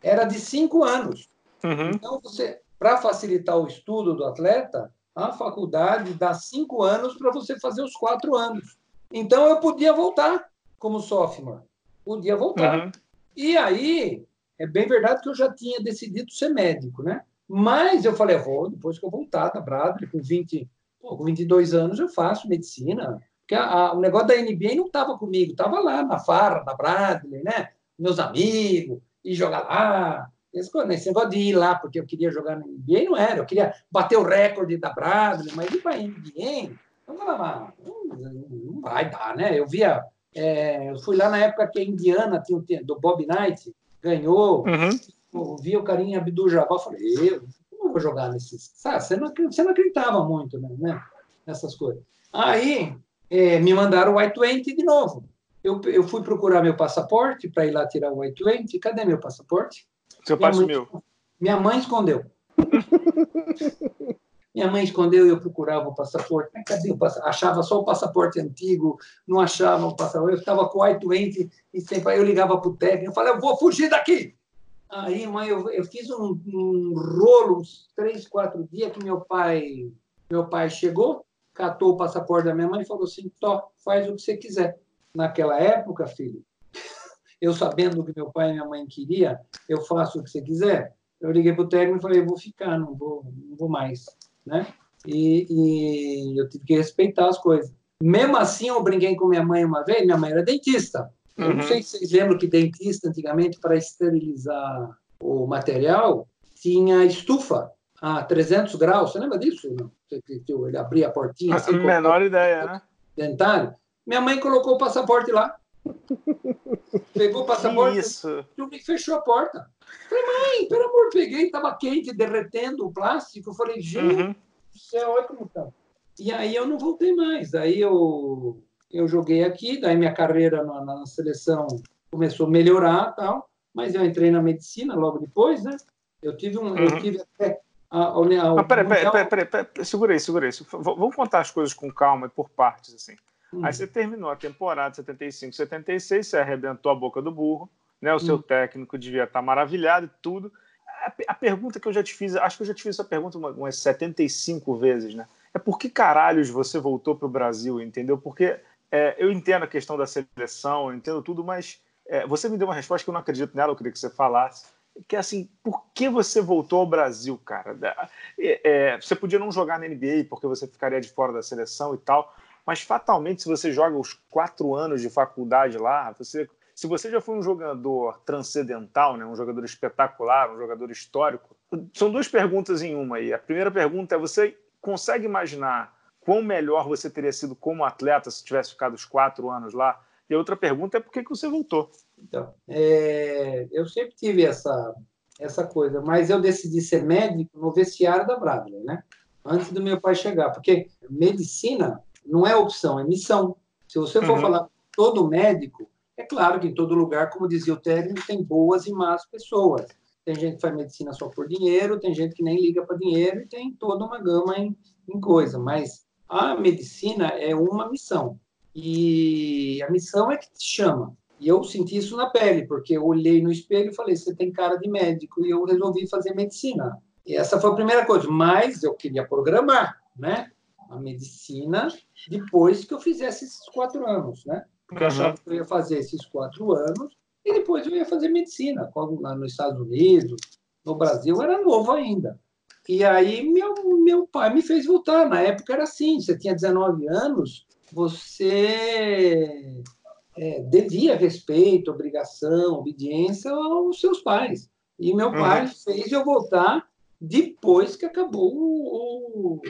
era de cinco anos. Uhum. Então, você, para facilitar o estudo do atleta, a faculdade dá cinco anos para você fazer os quatro anos. Então, eu podia voltar como sophomore. Podia voltar. Uhum. E aí, é bem verdade que eu já tinha decidido ser médico, né? Mas eu falei, vou, depois que eu voltar da Bradley, com 20, pô, com 22 anos, eu faço medicina, porque a, a, o negócio da NBA não estava comigo, estava lá na farra, na Bradley, né? Meus amigos, e jogar lá. Esse, negócio de ir lá porque eu queria jogar na NBA não era, eu queria bater o recorde da Bradley, mas ir para a NBA, eu falava, não, não vai dar, né? Eu via, é, eu fui lá na época que a Indiana tinha do Bob Knight, ganhou, uhum. vi o carinha Abdul-Jabbar, falei, eu não vou jogar nesses... Sabe, você não, você não acreditava muito né, né, nessas coisas. Aí, é, me mandaram o I-20 de novo. Eu, eu fui procurar meu passaporte para ir lá tirar o I-20. Cadê meu passaporte? Seu pai sumiu. Minha mãe escondeu. Minha mãe escondeu e eu procurava o passaporte. Cadê o passaporte? Achava só o passaporte antigo, não achava o passaporte. Eu estava com o I-20 e sempre eu ligava para o técnico e falava, eu vou fugir daqui. Aí, mãe, eu, eu fiz um, um, rolo, uns três, quatro dias que meu pai, meu pai chegou, catou o passaporte da minha mãe e falou assim, Tó, faz o que você quiser. Naquela época, filho, eu sabendo que meu pai e minha mãe queria, eu faço o que você quiser. Eu liguei para o técnico e falei, eu vou ficar, não vou, não vou mais né? E, e, eu tive que respeitar as coisas. Mesmo assim, eu brinquei com minha mãe uma vez, minha mãe era dentista. Uhum. Eu não sei se vocês lembram que dentista, antigamente, para esterilizar o material, tinha estufa a 300 graus. Você lembra disso? Não? Ele abria a portinha. Assim, menor ideia, né? Dentário. Minha mãe colocou o passaporte lá. Pegou o passaporte Isso. e fechou a porta. Falei, mãe, pelo amor, peguei, estava quente, derretendo o plástico. Falei, gente uhum. do céu, olha como tá. E aí eu não voltei mais. Daí eu, eu joguei aqui, daí minha carreira na, na seleção começou a melhorar tal, mas eu entrei na medicina logo depois, né? Eu tive um, uhum. eu tive até a, a, a, ah, peraí, peraí, peraí, peraí, peraí, segura aí, segura aí. Vamos contar as coisas com calma e por partes, assim. Hum. Aí você terminou a temporada 75, 76, você arrebentou a boca do burro, né? O seu hum. técnico devia estar maravilhado e tudo. A, a, pergunta que eu já te fiz, acho que eu já te fiz essa pergunta umas 75 vezes, né? É por que caralhos você voltou para o Brasil, entendeu? Porque é, eu entendo a questão da seleção, eu entendo tudo, mas é, você me deu uma resposta que eu não acredito nela, eu queria que você falasse. Que é assim, por que você voltou ao Brasil, cara? É, é você podia não jogar na NBA porque você ficaria de fora da seleção e tal, mas fatalmente, se você joga os quatro anos de faculdade lá, você, se você já foi um jogador transcendental, né, um jogador espetacular, um jogador histórico, são duas perguntas em uma aí. A primeira pergunta é: você consegue imaginar quão melhor você teria sido como atleta se tivesse ficado os quatro anos lá? E a outra pergunta é por que, que você voltou? Então, é, eu sempre tive essa, essa coisa, mas eu decidi ser médico no vestiário da Bradley, né? Antes do meu pai chegar, porque medicina não é opção, é missão. Se você for uhum. falar todo médico, é claro que em todo lugar, como dizia o técnico, tem boas e más pessoas. Tem gente que faz medicina só por dinheiro, tem gente que nem liga para dinheiro e tem toda uma gama em, em coisa. Mas a medicina é uma missão. E a missão é que te chama. E eu senti isso na pele, porque eu olhei no espelho e falei: você tem cara de médico. E eu resolvi fazer medicina. E essa foi a primeira coisa. Mas eu queria programar, né? a medicina depois que eu fizesse esses quatro anos, né? Porque eu achava que eu ia fazer esses quatro anos e depois eu ia fazer medicina, como lá nos Estados Unidos, no Brasil, era novo ainda. E aí meu, meu pai me fez voltar. Na época era assim, você tinha 19 anos, você é, devia respeito, obrigação, obediência aos seus pais. E meu pai uhum. fez eu voltar depois que acabou o,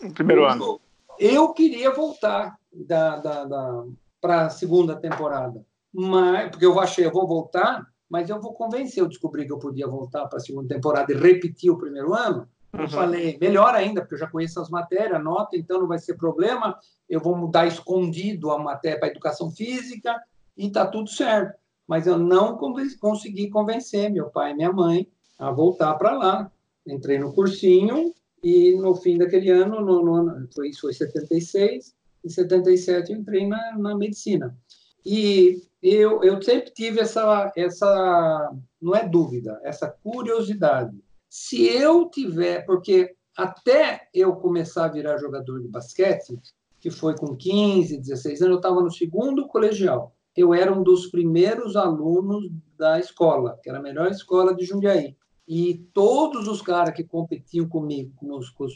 no primeiro ano. Eu queria voltar da, da, da para a segunda temporada, mas porque eu achei, eu vou voltar, mas eu vou convencer. Eu descobri que eu podia voltar para a segunda temporada e repetir o primeiro ano. Eu uhum. falei, melhor ainda, porque eu já conheço as matérias, nota, então não vai ser problema. Eu vou mudar escondido a matéria para educação física e está tudo certo. Mas eu não consegui convencer meu pai e minha mãe a voltar para lá. Entrei no cursinho, e no fim daquele ano, no, no foi, isso foi 76, em 77 eu entrei na, na medicina. E eu, eu sempre tive essa, essa, não é dúvida, essa curiosidade. Se eu tiver, porque até eu começar a virar jogador de basquete, que foi com 15, 16 anos, eu estava no segundo colegial. Eu era um dos primeiros alunos da escola, que era a melhor escola de Jundiaí. E todos os caras que competiam comigo nos, com,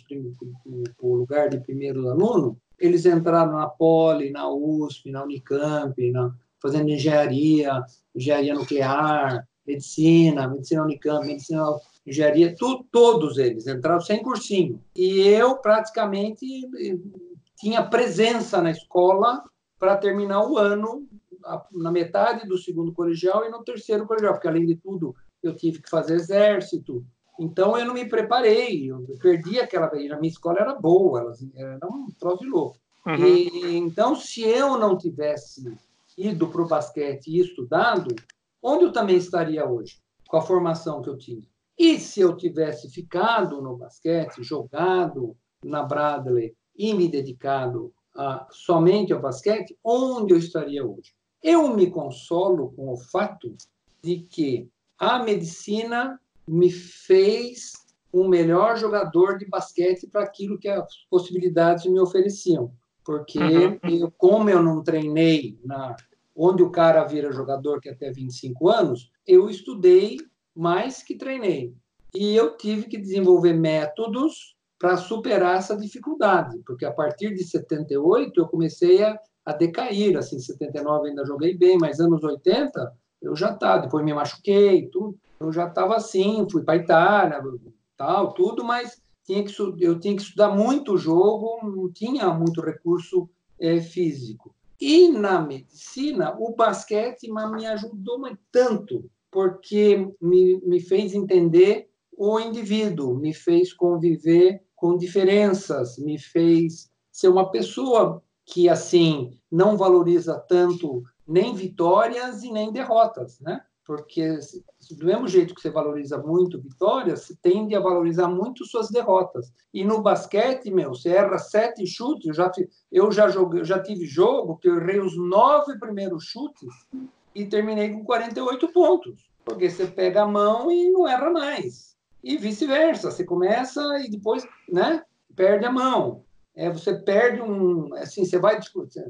com, o lugar de primeiro aluno, eles entraram na Poli, na USP, na Unicamp, na, fazendo engenharia, engenharia nuclear, medicina, medicina Unicamp, medicina engenharia, tu, todos eles entraram sem cursinho. E eu praticamente tinha presença na escola para terminar o ano na metade do segundo colegial e no terceiro colegial, porque além de tudo eu tive que fazer exército. Então, eu não me preparei, eu perdi aquela. A minha escola era boa, era um troço de louco. Uhum. E, então, se eu não tivesse ido para o basquete e estudado, onde eu também estaria hoje, com a formação que eu tive? E se eu tivesse ficado no basquete, jogado na Bradley e me dedicado a, somente ao basquete, onde eu estaria hoje? Eu me consolo com o fato de que a medicina me fez um melhor jogador de basquete para aquilo que as possibilidades me ofereciam. Porque, uhum. eu, como eu não treinei na onde o cara vira jogador que é até 25 anos, eu estudei mais que treinei. E eu tive que desenvolver métodos para superar essa dificuldade, porque a partir de 78 eu comecei a, a decair, assim, 79 ainda joguei bem, mas anos 80 eu já estava, depois me machuquei, tudo, eu já estava assim, fui para Itália, tal, tudo, mas tinha que, eu tinha que estudar muito o jogo, não tinha muito recurso é, físico. E na medicina, o basquete me ajudou tanto, porque me, me fez entender o indivíduo, me fez conviver com diferenças, me fez ser uma pessoa que assim não valoriza tanto nem vitórias e nem derrotas, né? Porque do mesmo jeito que você valoriza muito vitórias, você tende a valorizar muito suas derrotas. E no basquete, meu, você erra sete chutes. Eu já, eu já joguei, eu já tive jogo que eu errei os nove primeiros chutes e terminei com 48 pontos, porque você pega a mão e não erra mais. E vice-versa, você começa e depois, né, perde a mão. É, você perde um, assim, você vai.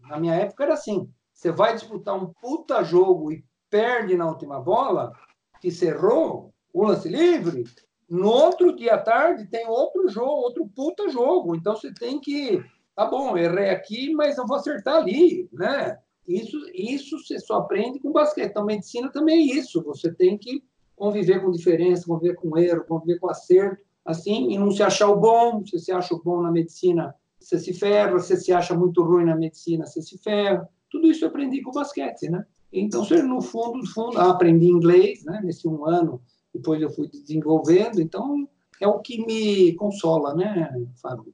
Na minha época era assim, você vai disputar um puta jogo e perde na última bola, que cerrou o lance livre, no outro dia à tarde tem outro jogo, outro puta jogo. Então você tem que, tá bom, errei aqui, mas eu vou acertar ali, né? Isso, isso você só aprende com basquete. Então, medicina também é isso. Você tem que conviver com diferença, conviver com erro, conviver com acerto, assim, e não se achar o bom. Se você acha o bom na medicina, você se ferra. Se você se acha muito ruim na medicina, você se ferra. Tudo isso eu aprendi com o basquete, né? Então, no fundo, no fundo, aprendi inglês, né? Nesse um ano, depois eu fui desenvolvendo. Então, é o que me consola, né, Fábio?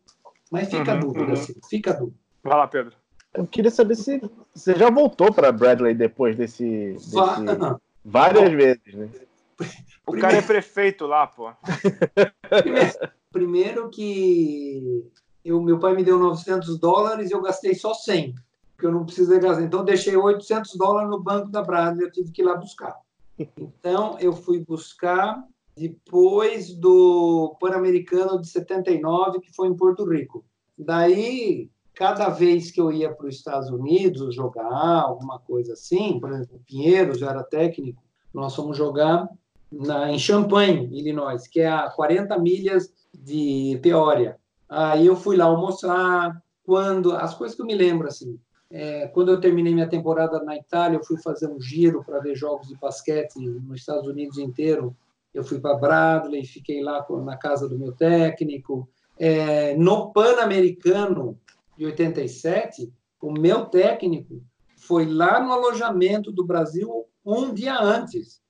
Mas fica uhum, a dúvida, uhum. assim, fica a dúvida. Vai lá, Pedro. Eu queria saber se você já voltou para Bradley depois desse, desse... várias Bom, vezes, né? O primeiro... cara é prefeito lá, pô. Primeiro, primeiro que eu, meu pai me deu 900 dólares e eu gastei só 100 porque eu não precisei gastar. Então, deixei 800 dólares no banco da Bradley, eu tive que ir lá buscar. Então, eu fui buscar depois do Pan-Americano de 79, que foi em Porto Rico. Daí, cada vez que eu ia para os Estados Unidos jogar, alguma coisa assim, por exemplo, Pinheiros, eu era técnico, nós fomos jogar na, em Champaign, Illinois, que é a 40 milhas de Peoria. Aí eu fui lá almoçar, quando as coisas que eu me lembro assim, é, quando eu terminei minha temporada na Itália, eu fui fazer um giro para ver jogos de basquete nos Estados Unidos inteiro. Eu fui para Bradley, fiquei lá na casa do meu técnico. É, no Pan-Americano de 87, o meu técnico foi lá no alojamento do Brasil um dia antes.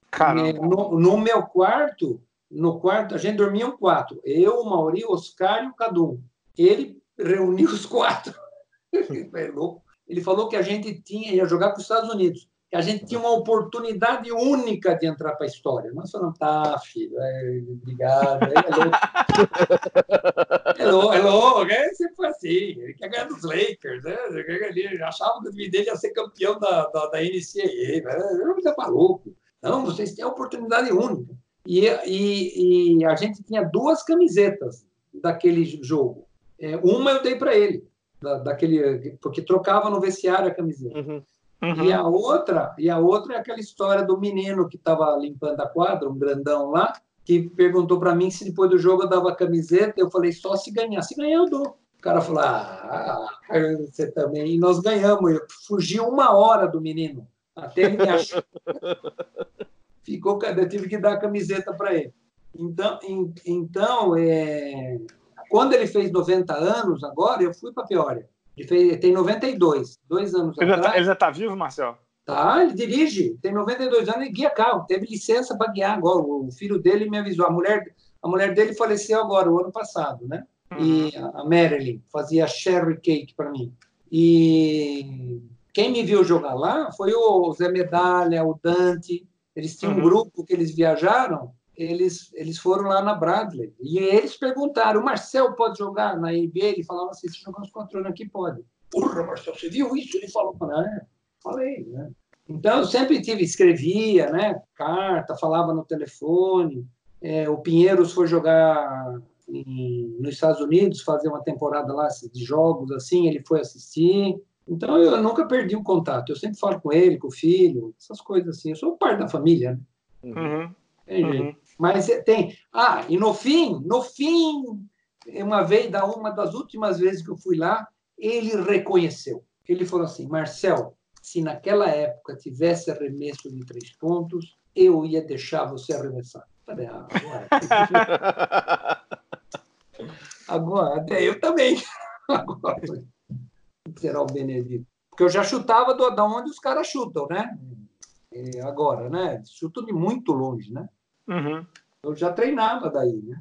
É, no, no, meu quarto, no quarto, a gente dormia um quatro. Eu, o Mauri, o Oscar e o Cadum. Ele reuniu os quatro. é louco ele falou que a gente tinha, ia jogar para os Estados Unidos, que a gente tinha uma oportunidade única de entrar para a história. Nós falamos, tá, filho, é, obrigado, é, louco. é é louco, é, sempre foi assim. Ele quer ganhar dos Lakers, né? Ele achava que o time dele ia ser campeão da, da, da NCAA, né? Você é maluco. Não, vocês têm a oportunidade única. E, e, e a gente tinha duas camisetas daquele jogo. É, uma eu dei para ele da, daquele porque trocava no vestiário a camiseta. Uhum. Uhum. E a outra, e a outra é aquela história do menino que estava limpando a quadra, um grandão lá, que perguntou para mim se depois do jogo eu dava a camiseta. Eu falei só se ganhar, se ganhar eu dou. O cara falou: "Ah, você também". E nós ganhamos. Eu fugi uma hora do menino até ele me achar. Ficou, eu tive que dar a camiseta para ele. Então, então é, quando ele fez 90 anos, agora, eu fui para Peoria. Ele fez, tem 92, dois anos ele atrás. Tá, ele já está vivo, Marcel? Tá, ele dirige, tem 92 anos e guia carro, teve licença para guiar agora. O filho dele me avisou. A mulher, a mulher dele faleceu agora, o ano passado, né? Uhum. E a Marilyn fazia sherry cake para mim. E quem me viu jogar lá foi o Zé Medalha, o Dante. Eles tinham uhum. um grupo que eles viajaram, eles, eles foram lá na Bradley. E eles perguntaram: o Marcel pode jogar na NBA? Ele falava assim: se jogar os anos aqui, pode. Porra, Marcel, você viu isso? Ele falou: é, falei, né? Então, eu sempre tive, escrevia, né? Carta, falava no telefone. É, o Pinheiros foi jogar em, nos Estados Unidos, fazer uma temporada lá de jogos, assim, ele foi assistir. Então, eu nunca perdi o contato. Eu sempre falo com ele, com o filho, essas coisas assim. Eu sou parte da família, né? Uhum. Tem jeito. Mas tem. Ah, e no fim, no fim, uma vez, da uma das últimas vezes que eu fui lá, ele reconheceu. Ele falou assim: Marcel, se naquela época tivesse arremesso de três pontos, eu ia deixar você arremessar. Falei, ah, agora. agora, até eu também. Agora, será o Benedito. Porque eu já chutava do, da onde os caras chutam, né? E agora, né? Chutam de muito longe, né? Uhum. Eu já treinava daí, né?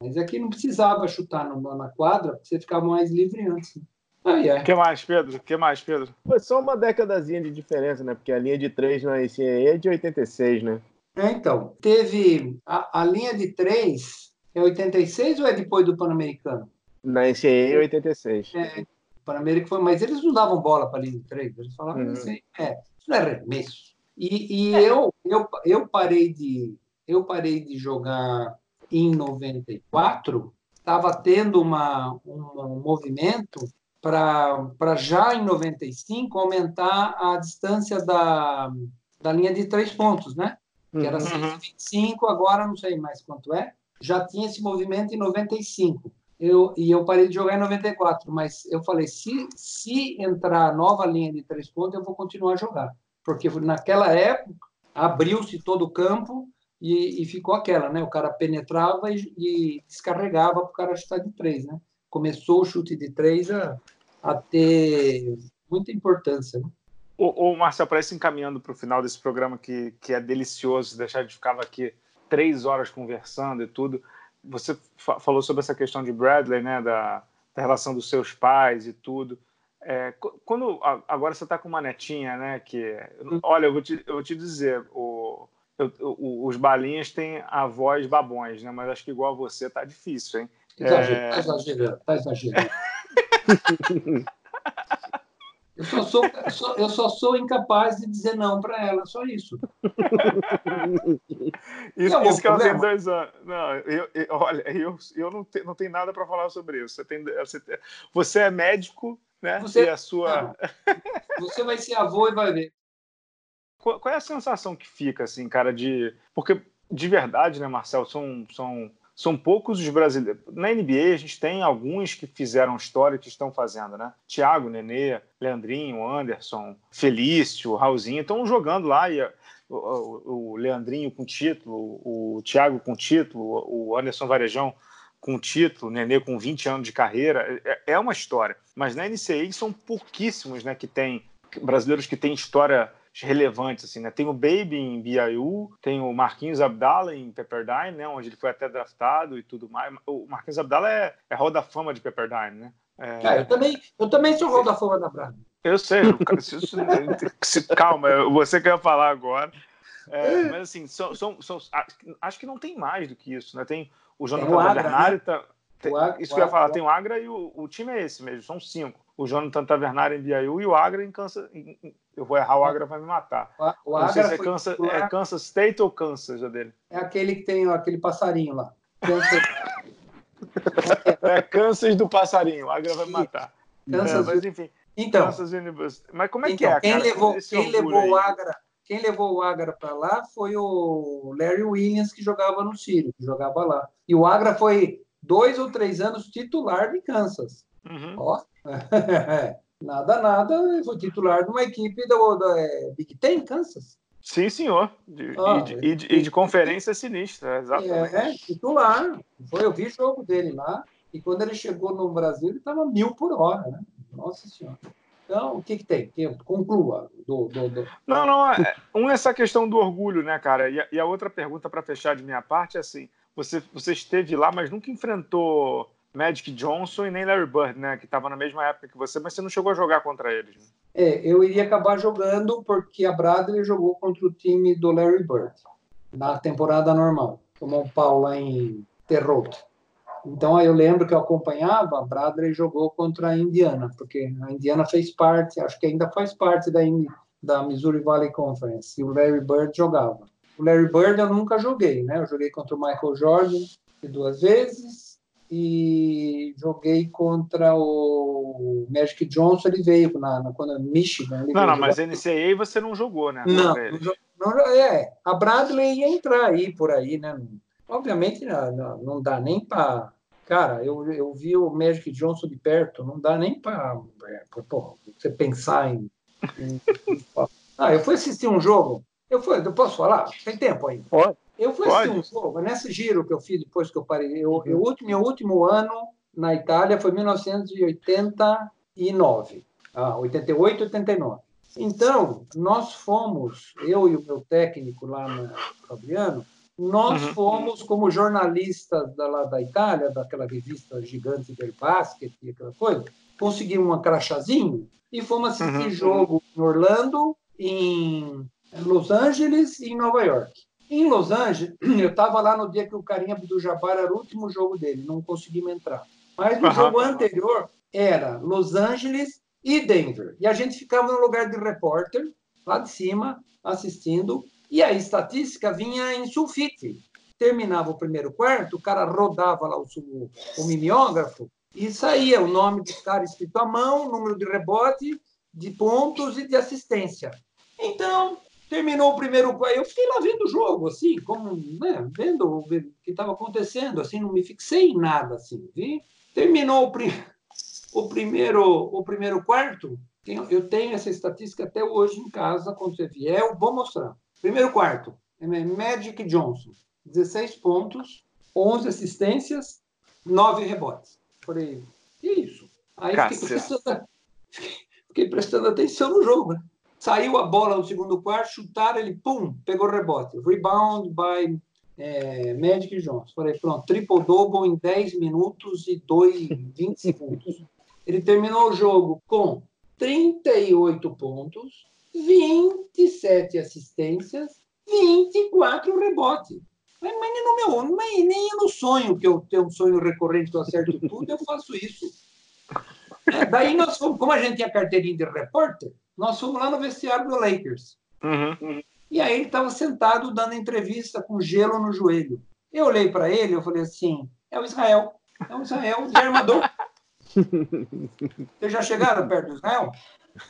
Mas aqui é não precisava chutar na quadra, porque você ficava mais livre antes. Né? O é. que mais, Pedro? que mais, Pedro? Foi só uma décadazinha de diferença, né? Porque a linha de 3 na NCAA é de 86, né? É, então. Teve a, a linha de 3 é 86 ou é depois do Pan-Americano? Na NCAA é 86. É, Pan-Americano foi, mas eles não davam bola para a linha de 3. Eles falavam uhum. assim, é, isso não é remesso. E, e é. Eu, eu, eu parei de eu parei de jogar em 94, estava tendo uma, um, movimento para já em 95 aumentar a distância da, da linha de três pontos, né? Que era uhum. 125, agora não sei mais quanto é. Já tinha esse movimento em 95. Eu, e eu parei de jogar em 94, mas eu falei, se, se entrar nova linha de três pontos, eu vou continuar a jogar. Porque naquela época, abriu-se todo o campo e, e, ficou aquela, né? O cara penetrava e, e descarregava para o cara chutar de três, né? começou o chute de três a, a ter muita importância. Né? O, o Marcel, parece encaminhando para o final desse programa que, que é delicioso, deixar de ficar aqui três horas conversando e tudo. Você fa falou sobre essa questão de Bradley, né, da, da relação dos seus pais e tudo. É, quando agora você está com uma netinha, né? Que olha, eu vou te, eu vou te dizer, o, eu, o, os balinhas têm a voz babões, né? Mas acho que igual a você tá difícil, hein? Exagerando, é... exagerando, tá exagerando. Eu só, sou, eu só sou incapaz de dizer não para ela, só isso. isso, é isso que ela tem dois anos. Não, eu, eu, olha, eu, eu não, te, não tenho nada para falar sobre isso. Você, tem, você, tem, você é médico, né? Você, e a sua. você vai ser avô e vai ver. Qual, qual, é a sensação que fica, assim, cara, de. Porque, de verdade, né, Marcel, são, são são poucos os brasileiros. Na NBA, a gente tem alguns que fizeram história que estão fazendo, né? Thiago, Nenê, Leandrinho, Anderson, Felício, Raulzinho estão jogando lá. E o, Leandrinho com título, o Thiago com título, o Anderson Varejão com título, o Nenê com 20 anos de carreira. É, é uma história. Mas na NCAA são pouquíssimos né, que tem brasileiros que têm história relevantes, assim, né? Tem o Baby em BYU, tem o Marquinhos Abdallah em Pepperdine, né? Onde ele foi até draftado e tudo mais. O Marquinhos Abdallah é, é Hall da Fama de Pepperdine, né? É... É, eu, também, eu também sou Hall da Fama da Brada. Eu sei, calma, você quer falar agora. É, mas assim, são, são, são, acho que não tem mais do que isso, né? Tem o Jonathan né? tá, tem, Agra, isso que eu ia falar, tem o Agra e o, o time é esse mesmo, são cinco. O Jonathan Tavernari em BYU e o Agra em Kansas, eu vou errar, o Agra vai me matar. O, Agra não sei se é Kansas, é Kansas State ou Kansas já dele. É aquele que tem aquele passarinho lá. é Kansas do passarinho, o Agra vai me matar. Kansas, é, mas enfim. Então, Kansas University. Mas como é então, que é? Quem cara? levou, quem levou o Agra? Quem levou o Agra para lá foi o Larry Williams, que jogava no Sírio, que jogava lá. E o Agra foi dois ou três anos titular de Kansas. Uhum. Ó. Nada, nada, foi titular de uma equipe do, do é, Big Ten, Kansas. Sim, senhor. De, ah, e, de, e, de, e, de, conferência sinistra, exatamente. É, titular. Foi, eu vi jogo dele lá, e quando ele chegou no Brasil, ele estava mil por hora, né? Nossa Senhora. Então, o que, que tem? Conclua. Do, do, do... Não, não. É, um é essa questão do orgulho, né, cara? E a, e a outra pergunta para fechar de minha parte é assim: você, você esteve lá, mas nunca enfrentou Magic Johnson e nem Larry Bird, né? Que estava na mesma época que você, mas você não chegou a jogar contra eles. Né? É, eu iria acabar jogando porque a Bradley jogou contra o time do Larry Bird na temporada normal. Tomou um pau lá em Terrota. Então eu lembro que eu acompanhava, a Bradley jogou contra a Indiana, porque a Indiana fez parte, acho que ainda faz parte da, da Missouri Valley Conference, e o Larry Bird jogava. O Larry Bird eu nunca joguei, né? Eu joguei contra o Michael Jordan duas vezes e joguei contra o Magic Johnson, ele veio na, na quando Michigan. não, não, mas NCAA você não jogou, né? Não, não, não, é, a Bradley ia entrar aí por aí, né? Obviamente não, não dá nem para Cara, eu, eu vi o Magic Johnson de perto, não dá nem para é, você pensar em, em, Ah, eu fui assistir um jogo. Eu, fui, eu posso falar? Tem tempo ainda. Pode. Eu fui assistir um jogo, nesse giro que eu fiz depois que eu parei. Eu, eu, meu último ano na Itália foi 1989. Ah, 88, 89. Então, nós fomos, eu e o meu técnico lá no Fabiano, nós uhum. fomos, como jornalistas da, lá da Itália, daquela revista gigante del basket e aquela coisa, conseguimos um crachazinho e fomos assistir uhum. jogo em Orlando, em Los Angeles e em Nova York. Em Los Angeles, eu estava lá no dia que o Carinha do Jabbar era o último jogo dele, não conseguimos entrar. Mas no uhum. jogo anterior era Los Angeles e Denver. E a gente ficava no lugar de repórter, lá de cima, assistindo e a estatística vinha em sulfite. Terminava o primeiro quarto, o cara rodava lá o, o mimeógrafo e saía o nome do cara escrito à mão, número de rebote, de pontos e de assistência. Então, terminou o primeiro quarto. Eu fiquei lá vendo o jogo, assim, como, né, vendo o que estava acontecendo, assim, não me fixei em nada, assim, vi? Terminou o, prim... o, primeiro, o primeiro quarto, eu tenho essa estatística até hoje em casa, quando você vier, eu vou mostrar. Primeiro quarto, Magic Johnson, 16 pontos, 11 assistências, 9 rebotes. Falei, que isso? Aí fiquei prestando, fiquei prestando, atenção no jogo. Né? Saiu a bola no segundo quarto, chutaram, ele, pum, pegou rebote. Rebound by é, Magic Johnson. Falei, pronto, triple-double em 10 minutos e 2, 20 segundos. Ele terminou o jogo com 38 pontos, 27 assistências, 24 rebotes. Mas, nem no meu, nem, nem no sonho, que eu tenho um sonho recorrente que eu acerto tudo, eu faço isso. É, daí nós fomos, como a gente tinha carteirinha de repórter, nós fomos lá no vestiário do Lakers. Uhum. E aí ele estava sentado dando entrevista com gelo no joelho. Eu olhei para ele, eu falei assim: é o Israel, é o Israel de armador. Vocês já chegaram perto do Israel?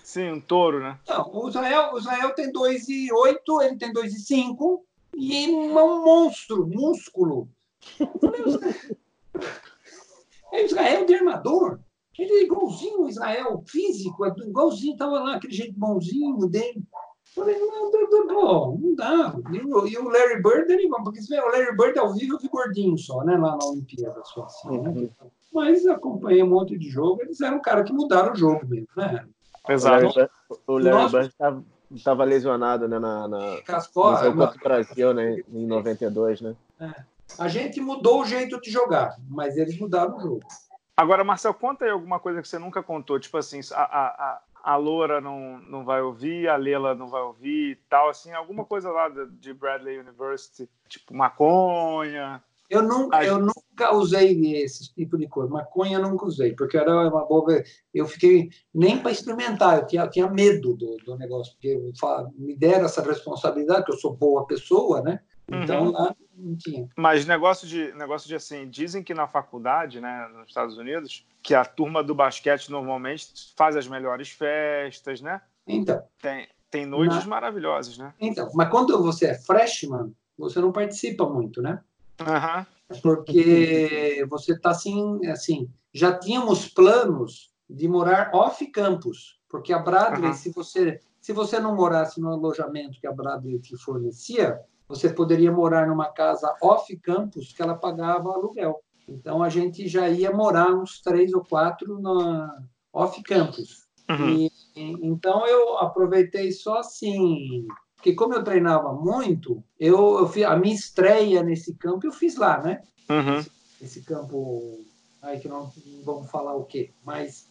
Sim, um touro, né? Não, o Israel, o Israel tem 2,8, ele tem 2,5 e é um monstro, músculo. É Israel de armador. Ele é igualzinho o Israel, físico, é igualzinho, estava lá, aquele jeito bonzinho dele. Falei, não, não, não, não dá. E o, e o Larry Bird, ele, porque se vê, o Larry Bird ao vivo eu vi gordinho só, né? Lá na Olimpíada, só assim, né? Uhum. Mas acompanhei um monte de jogo, eles eram um cara que mudaram o jogo mesmo, né? Exato. O Larry Bird estava lesionado né, na, na, Cascó, no jogo Brasil né, em 92, né? É. A gente mudou o jeito de jogar, mas eles mudaram o jogo. Agora, Marcel, conta aí alguma coisa que você nunca contou. Tipo assim, a, a, a Loura não, não vai ouvir, a Lela não vai ouvir e tal. Assim, alguma coisa lá de Bradley University, tipo maconha, eu nunca, eu nunca usei esse tipo de coisa. Maconha eu nunca usei, porque era uma boa. Eu fiquei nem para experimentar, eu tinha, eu tinha medo do, do negócio, porque me deram essa responsabilidade, que eu sou boa pessoa, né? Então uhum. lá não tinha. Mas negócio de, negócio de assim, dizem que na faculdade, né, nos Estados Unidos, que a turma do basquete normalmente faz as melhores festas, né? Então. Tem, tem noites na... maravilhosas, né? Então, mas quando você é freshman, você não participa muito, né? Uhum. Porque você está assim, assim, já tínhamos planos de morar off campus, porque a Bradley, uhum. se você se você não morasse no alojamento que a Bradley te fornecia, você poderia morar numa casa off campus que ela pagava aluguel. Então a gente já ia morar uns três ou quatro na off campus. Uhum. E, então eu aproveitei só assim, porque como eu treinava muito, eu, eu fiz a minha estreia nesse campo eu fiz lá, né? Uhum. Esse, esse, campo aí que não, não vamos falar o quê, mas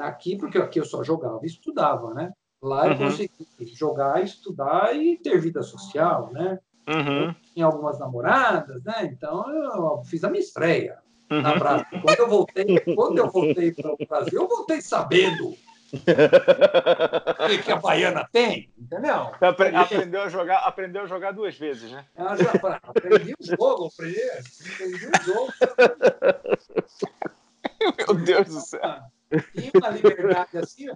aqui porque aqui eu só jogava e estudava, né? Lá eu uhum. consegui jogar, estudar e ter vida social, né? Uhum. Tinha algumas namoradas, né? Então eu fiz a minha estreia uhum. na prática. Quando eu voltei, quando eu voltei para o Brasil, eu voltei sabendo o que, que a baiana tem, entendeu? Aprendeu a jogar, aprendeu a jogar duas vezes, né? Eu já, aprendi o jogo, aprendi, aprendi o jogo. Meu Deus do céu. Tinha uma liberdade assim,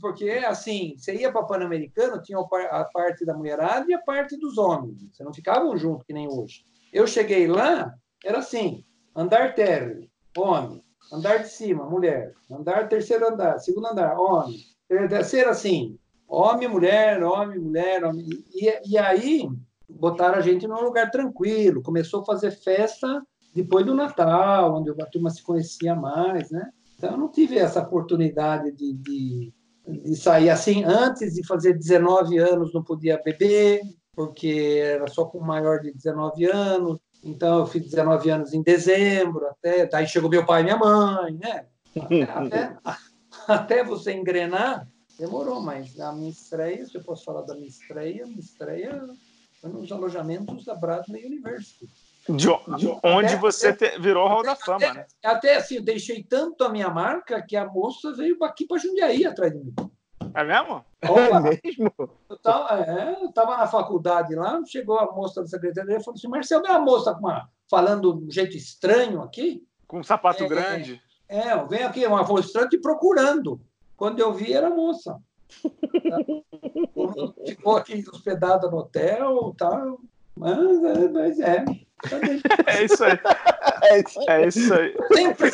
porque assim, você ia para Pan-Americano, tinha a parte da mulherada e a parte dos homens. Você não ficavam juntos que nem hoje. Eu cheguei lá, era assim: andar térreo, homem, andar de cima, mulher, andar terceiro andar, segundo andar, homem, terceiro assim, homem, mulher, homem, mulher, homem. E, e aí botaram a gente num lugar tranquilo, começou a fazer festa depois do Natal, onde a turma se conhecia mais, né? Então, eu não tive essa oportunidade de, de, de, sair assim. Antes de fazer 19 anos, não podia beber, porque era só com maior de 19 anos. Então, eu fiz 19 anos em dezembro, até. Daí chegou meu pai e minha mãe, né? Até, até, você engrenar, demorou, mas a minha estreia, se eu posso falar da minha estreia, minha estreia foi nos alojamentos da Bradley University. De, de onde até, você te, virou Hall da Fama, até, né? Até assim, eu deixei tanto a minha marca que a moça veio aqui para Jundiaí atrás de mim. É mesmo? é mesmo? Eu tava, é, eu tava na faculdade lá, chegou a moça da secretaria e falou assim: Marcelo, vem a moça com uma, falando de um jeito estranho aqui. Com um sapato é, grande. É, vem aqui, uma voz estranha te procurando. Quando eu vi, era a moça. Ficou aqui hospedada no hotel tal. Mas, é, mas é. É isso aí. É isso aí. É isso aí. Sempre.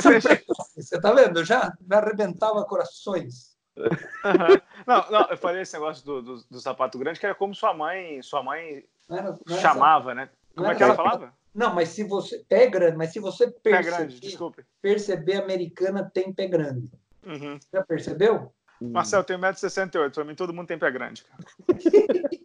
Você tá vendo? Já me arrebentava corações. Uhum. Não, não, eu falei esse negócio do, do, do, sapato grande, que era como sua mãe, sua mãe não era, não chamava, né? Como é que ela falava? Não, mas se você. Pé grande, mas se você perceber. Pé grande, desculpe. Perceber, americana tem pé grande. Uhum. Já percebeu? Marcelo, eu tenho 1,68m. Pra mim, todo mundo tem pé grande.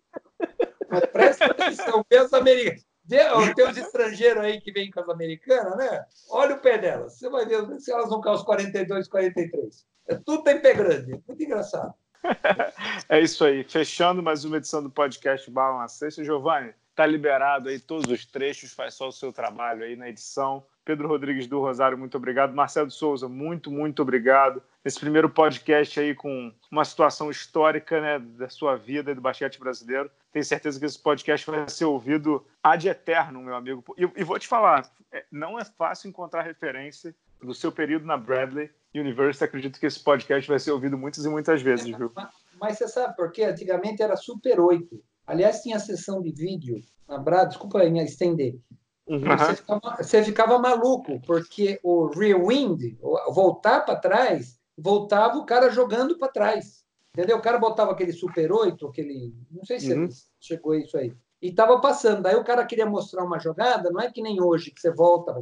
Mas presta atenção, pensa americano. Tem os estrangeiros aí que vêm com as americanas, né? Olha o pé delas. Você vai ver se elas vão ficar os 42, 43. É, tudo tem pé grande. É muito engraçado. É isso aí. Fechando mais uma edição do podcast Bala na Sexta. Giovanni, tá liberado aí todos os trechos, faz só o seu trabalho aí na edição. Pedro Rodrigues do Rosário, muito obrigado. Marcelo Souza, muito, muito obrigado. Esse primeiro podcast aí com uma situação histórica né, da sua vida e do basquete brasileiro. Tenho certeza que esse podcast vai ser ouvido ad eterno, meu amigo. E, e vou te falar, é, não é fácil encontrar referência do seu período na Bradley University. Acredito que esse podcast vai ser ouvido muitas e muitas vezes, viu? Mas, mas você sabe por quê? Antigamente era Super 8. Aliás, tinha sessão de vídeo na Bradley, desculpa aí me estender Uhum. Você, ficava, você, ficava, maluco, porque o rear wind, voltar para trás, voltava o cara jogando para trás. Entendeu? O cara botava aquele Super 8, aquele. Não sei se uhum. chegou a isso aí. E estava passando. Daí o cara queria mostrar uma jogada, não é que nem hoje, que você volta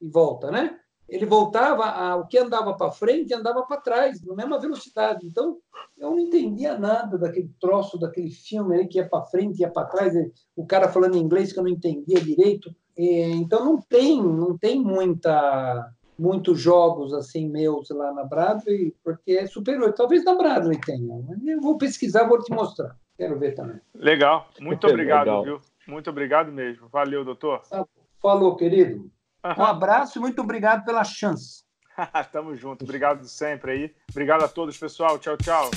e volta, né? Ele voltava, a, o que andava para frente andava para trás, na mesma velocidade. Então, eu não entendia nada daquele troço, daquele filme aí que ia para frente, ia para trás. O cara falando inglês que eu não entendia direito. Então não tem, não tem muita muitos jogos assim meus lá na Bradley, porque é superior. Talvez na Bradley tenha. Eu vou pesquisar, vou te mostrar. Quero ver também. Legal. Muito obrigado, Legal. viu? Muito obrigado mesmo. Valeu, doutor. Falou, querido. Um abraço e muito obrigado pela chance. Tamo junto. Obrigado sempre aí. Obrigado a todos, pessoal. Tchau, tchau.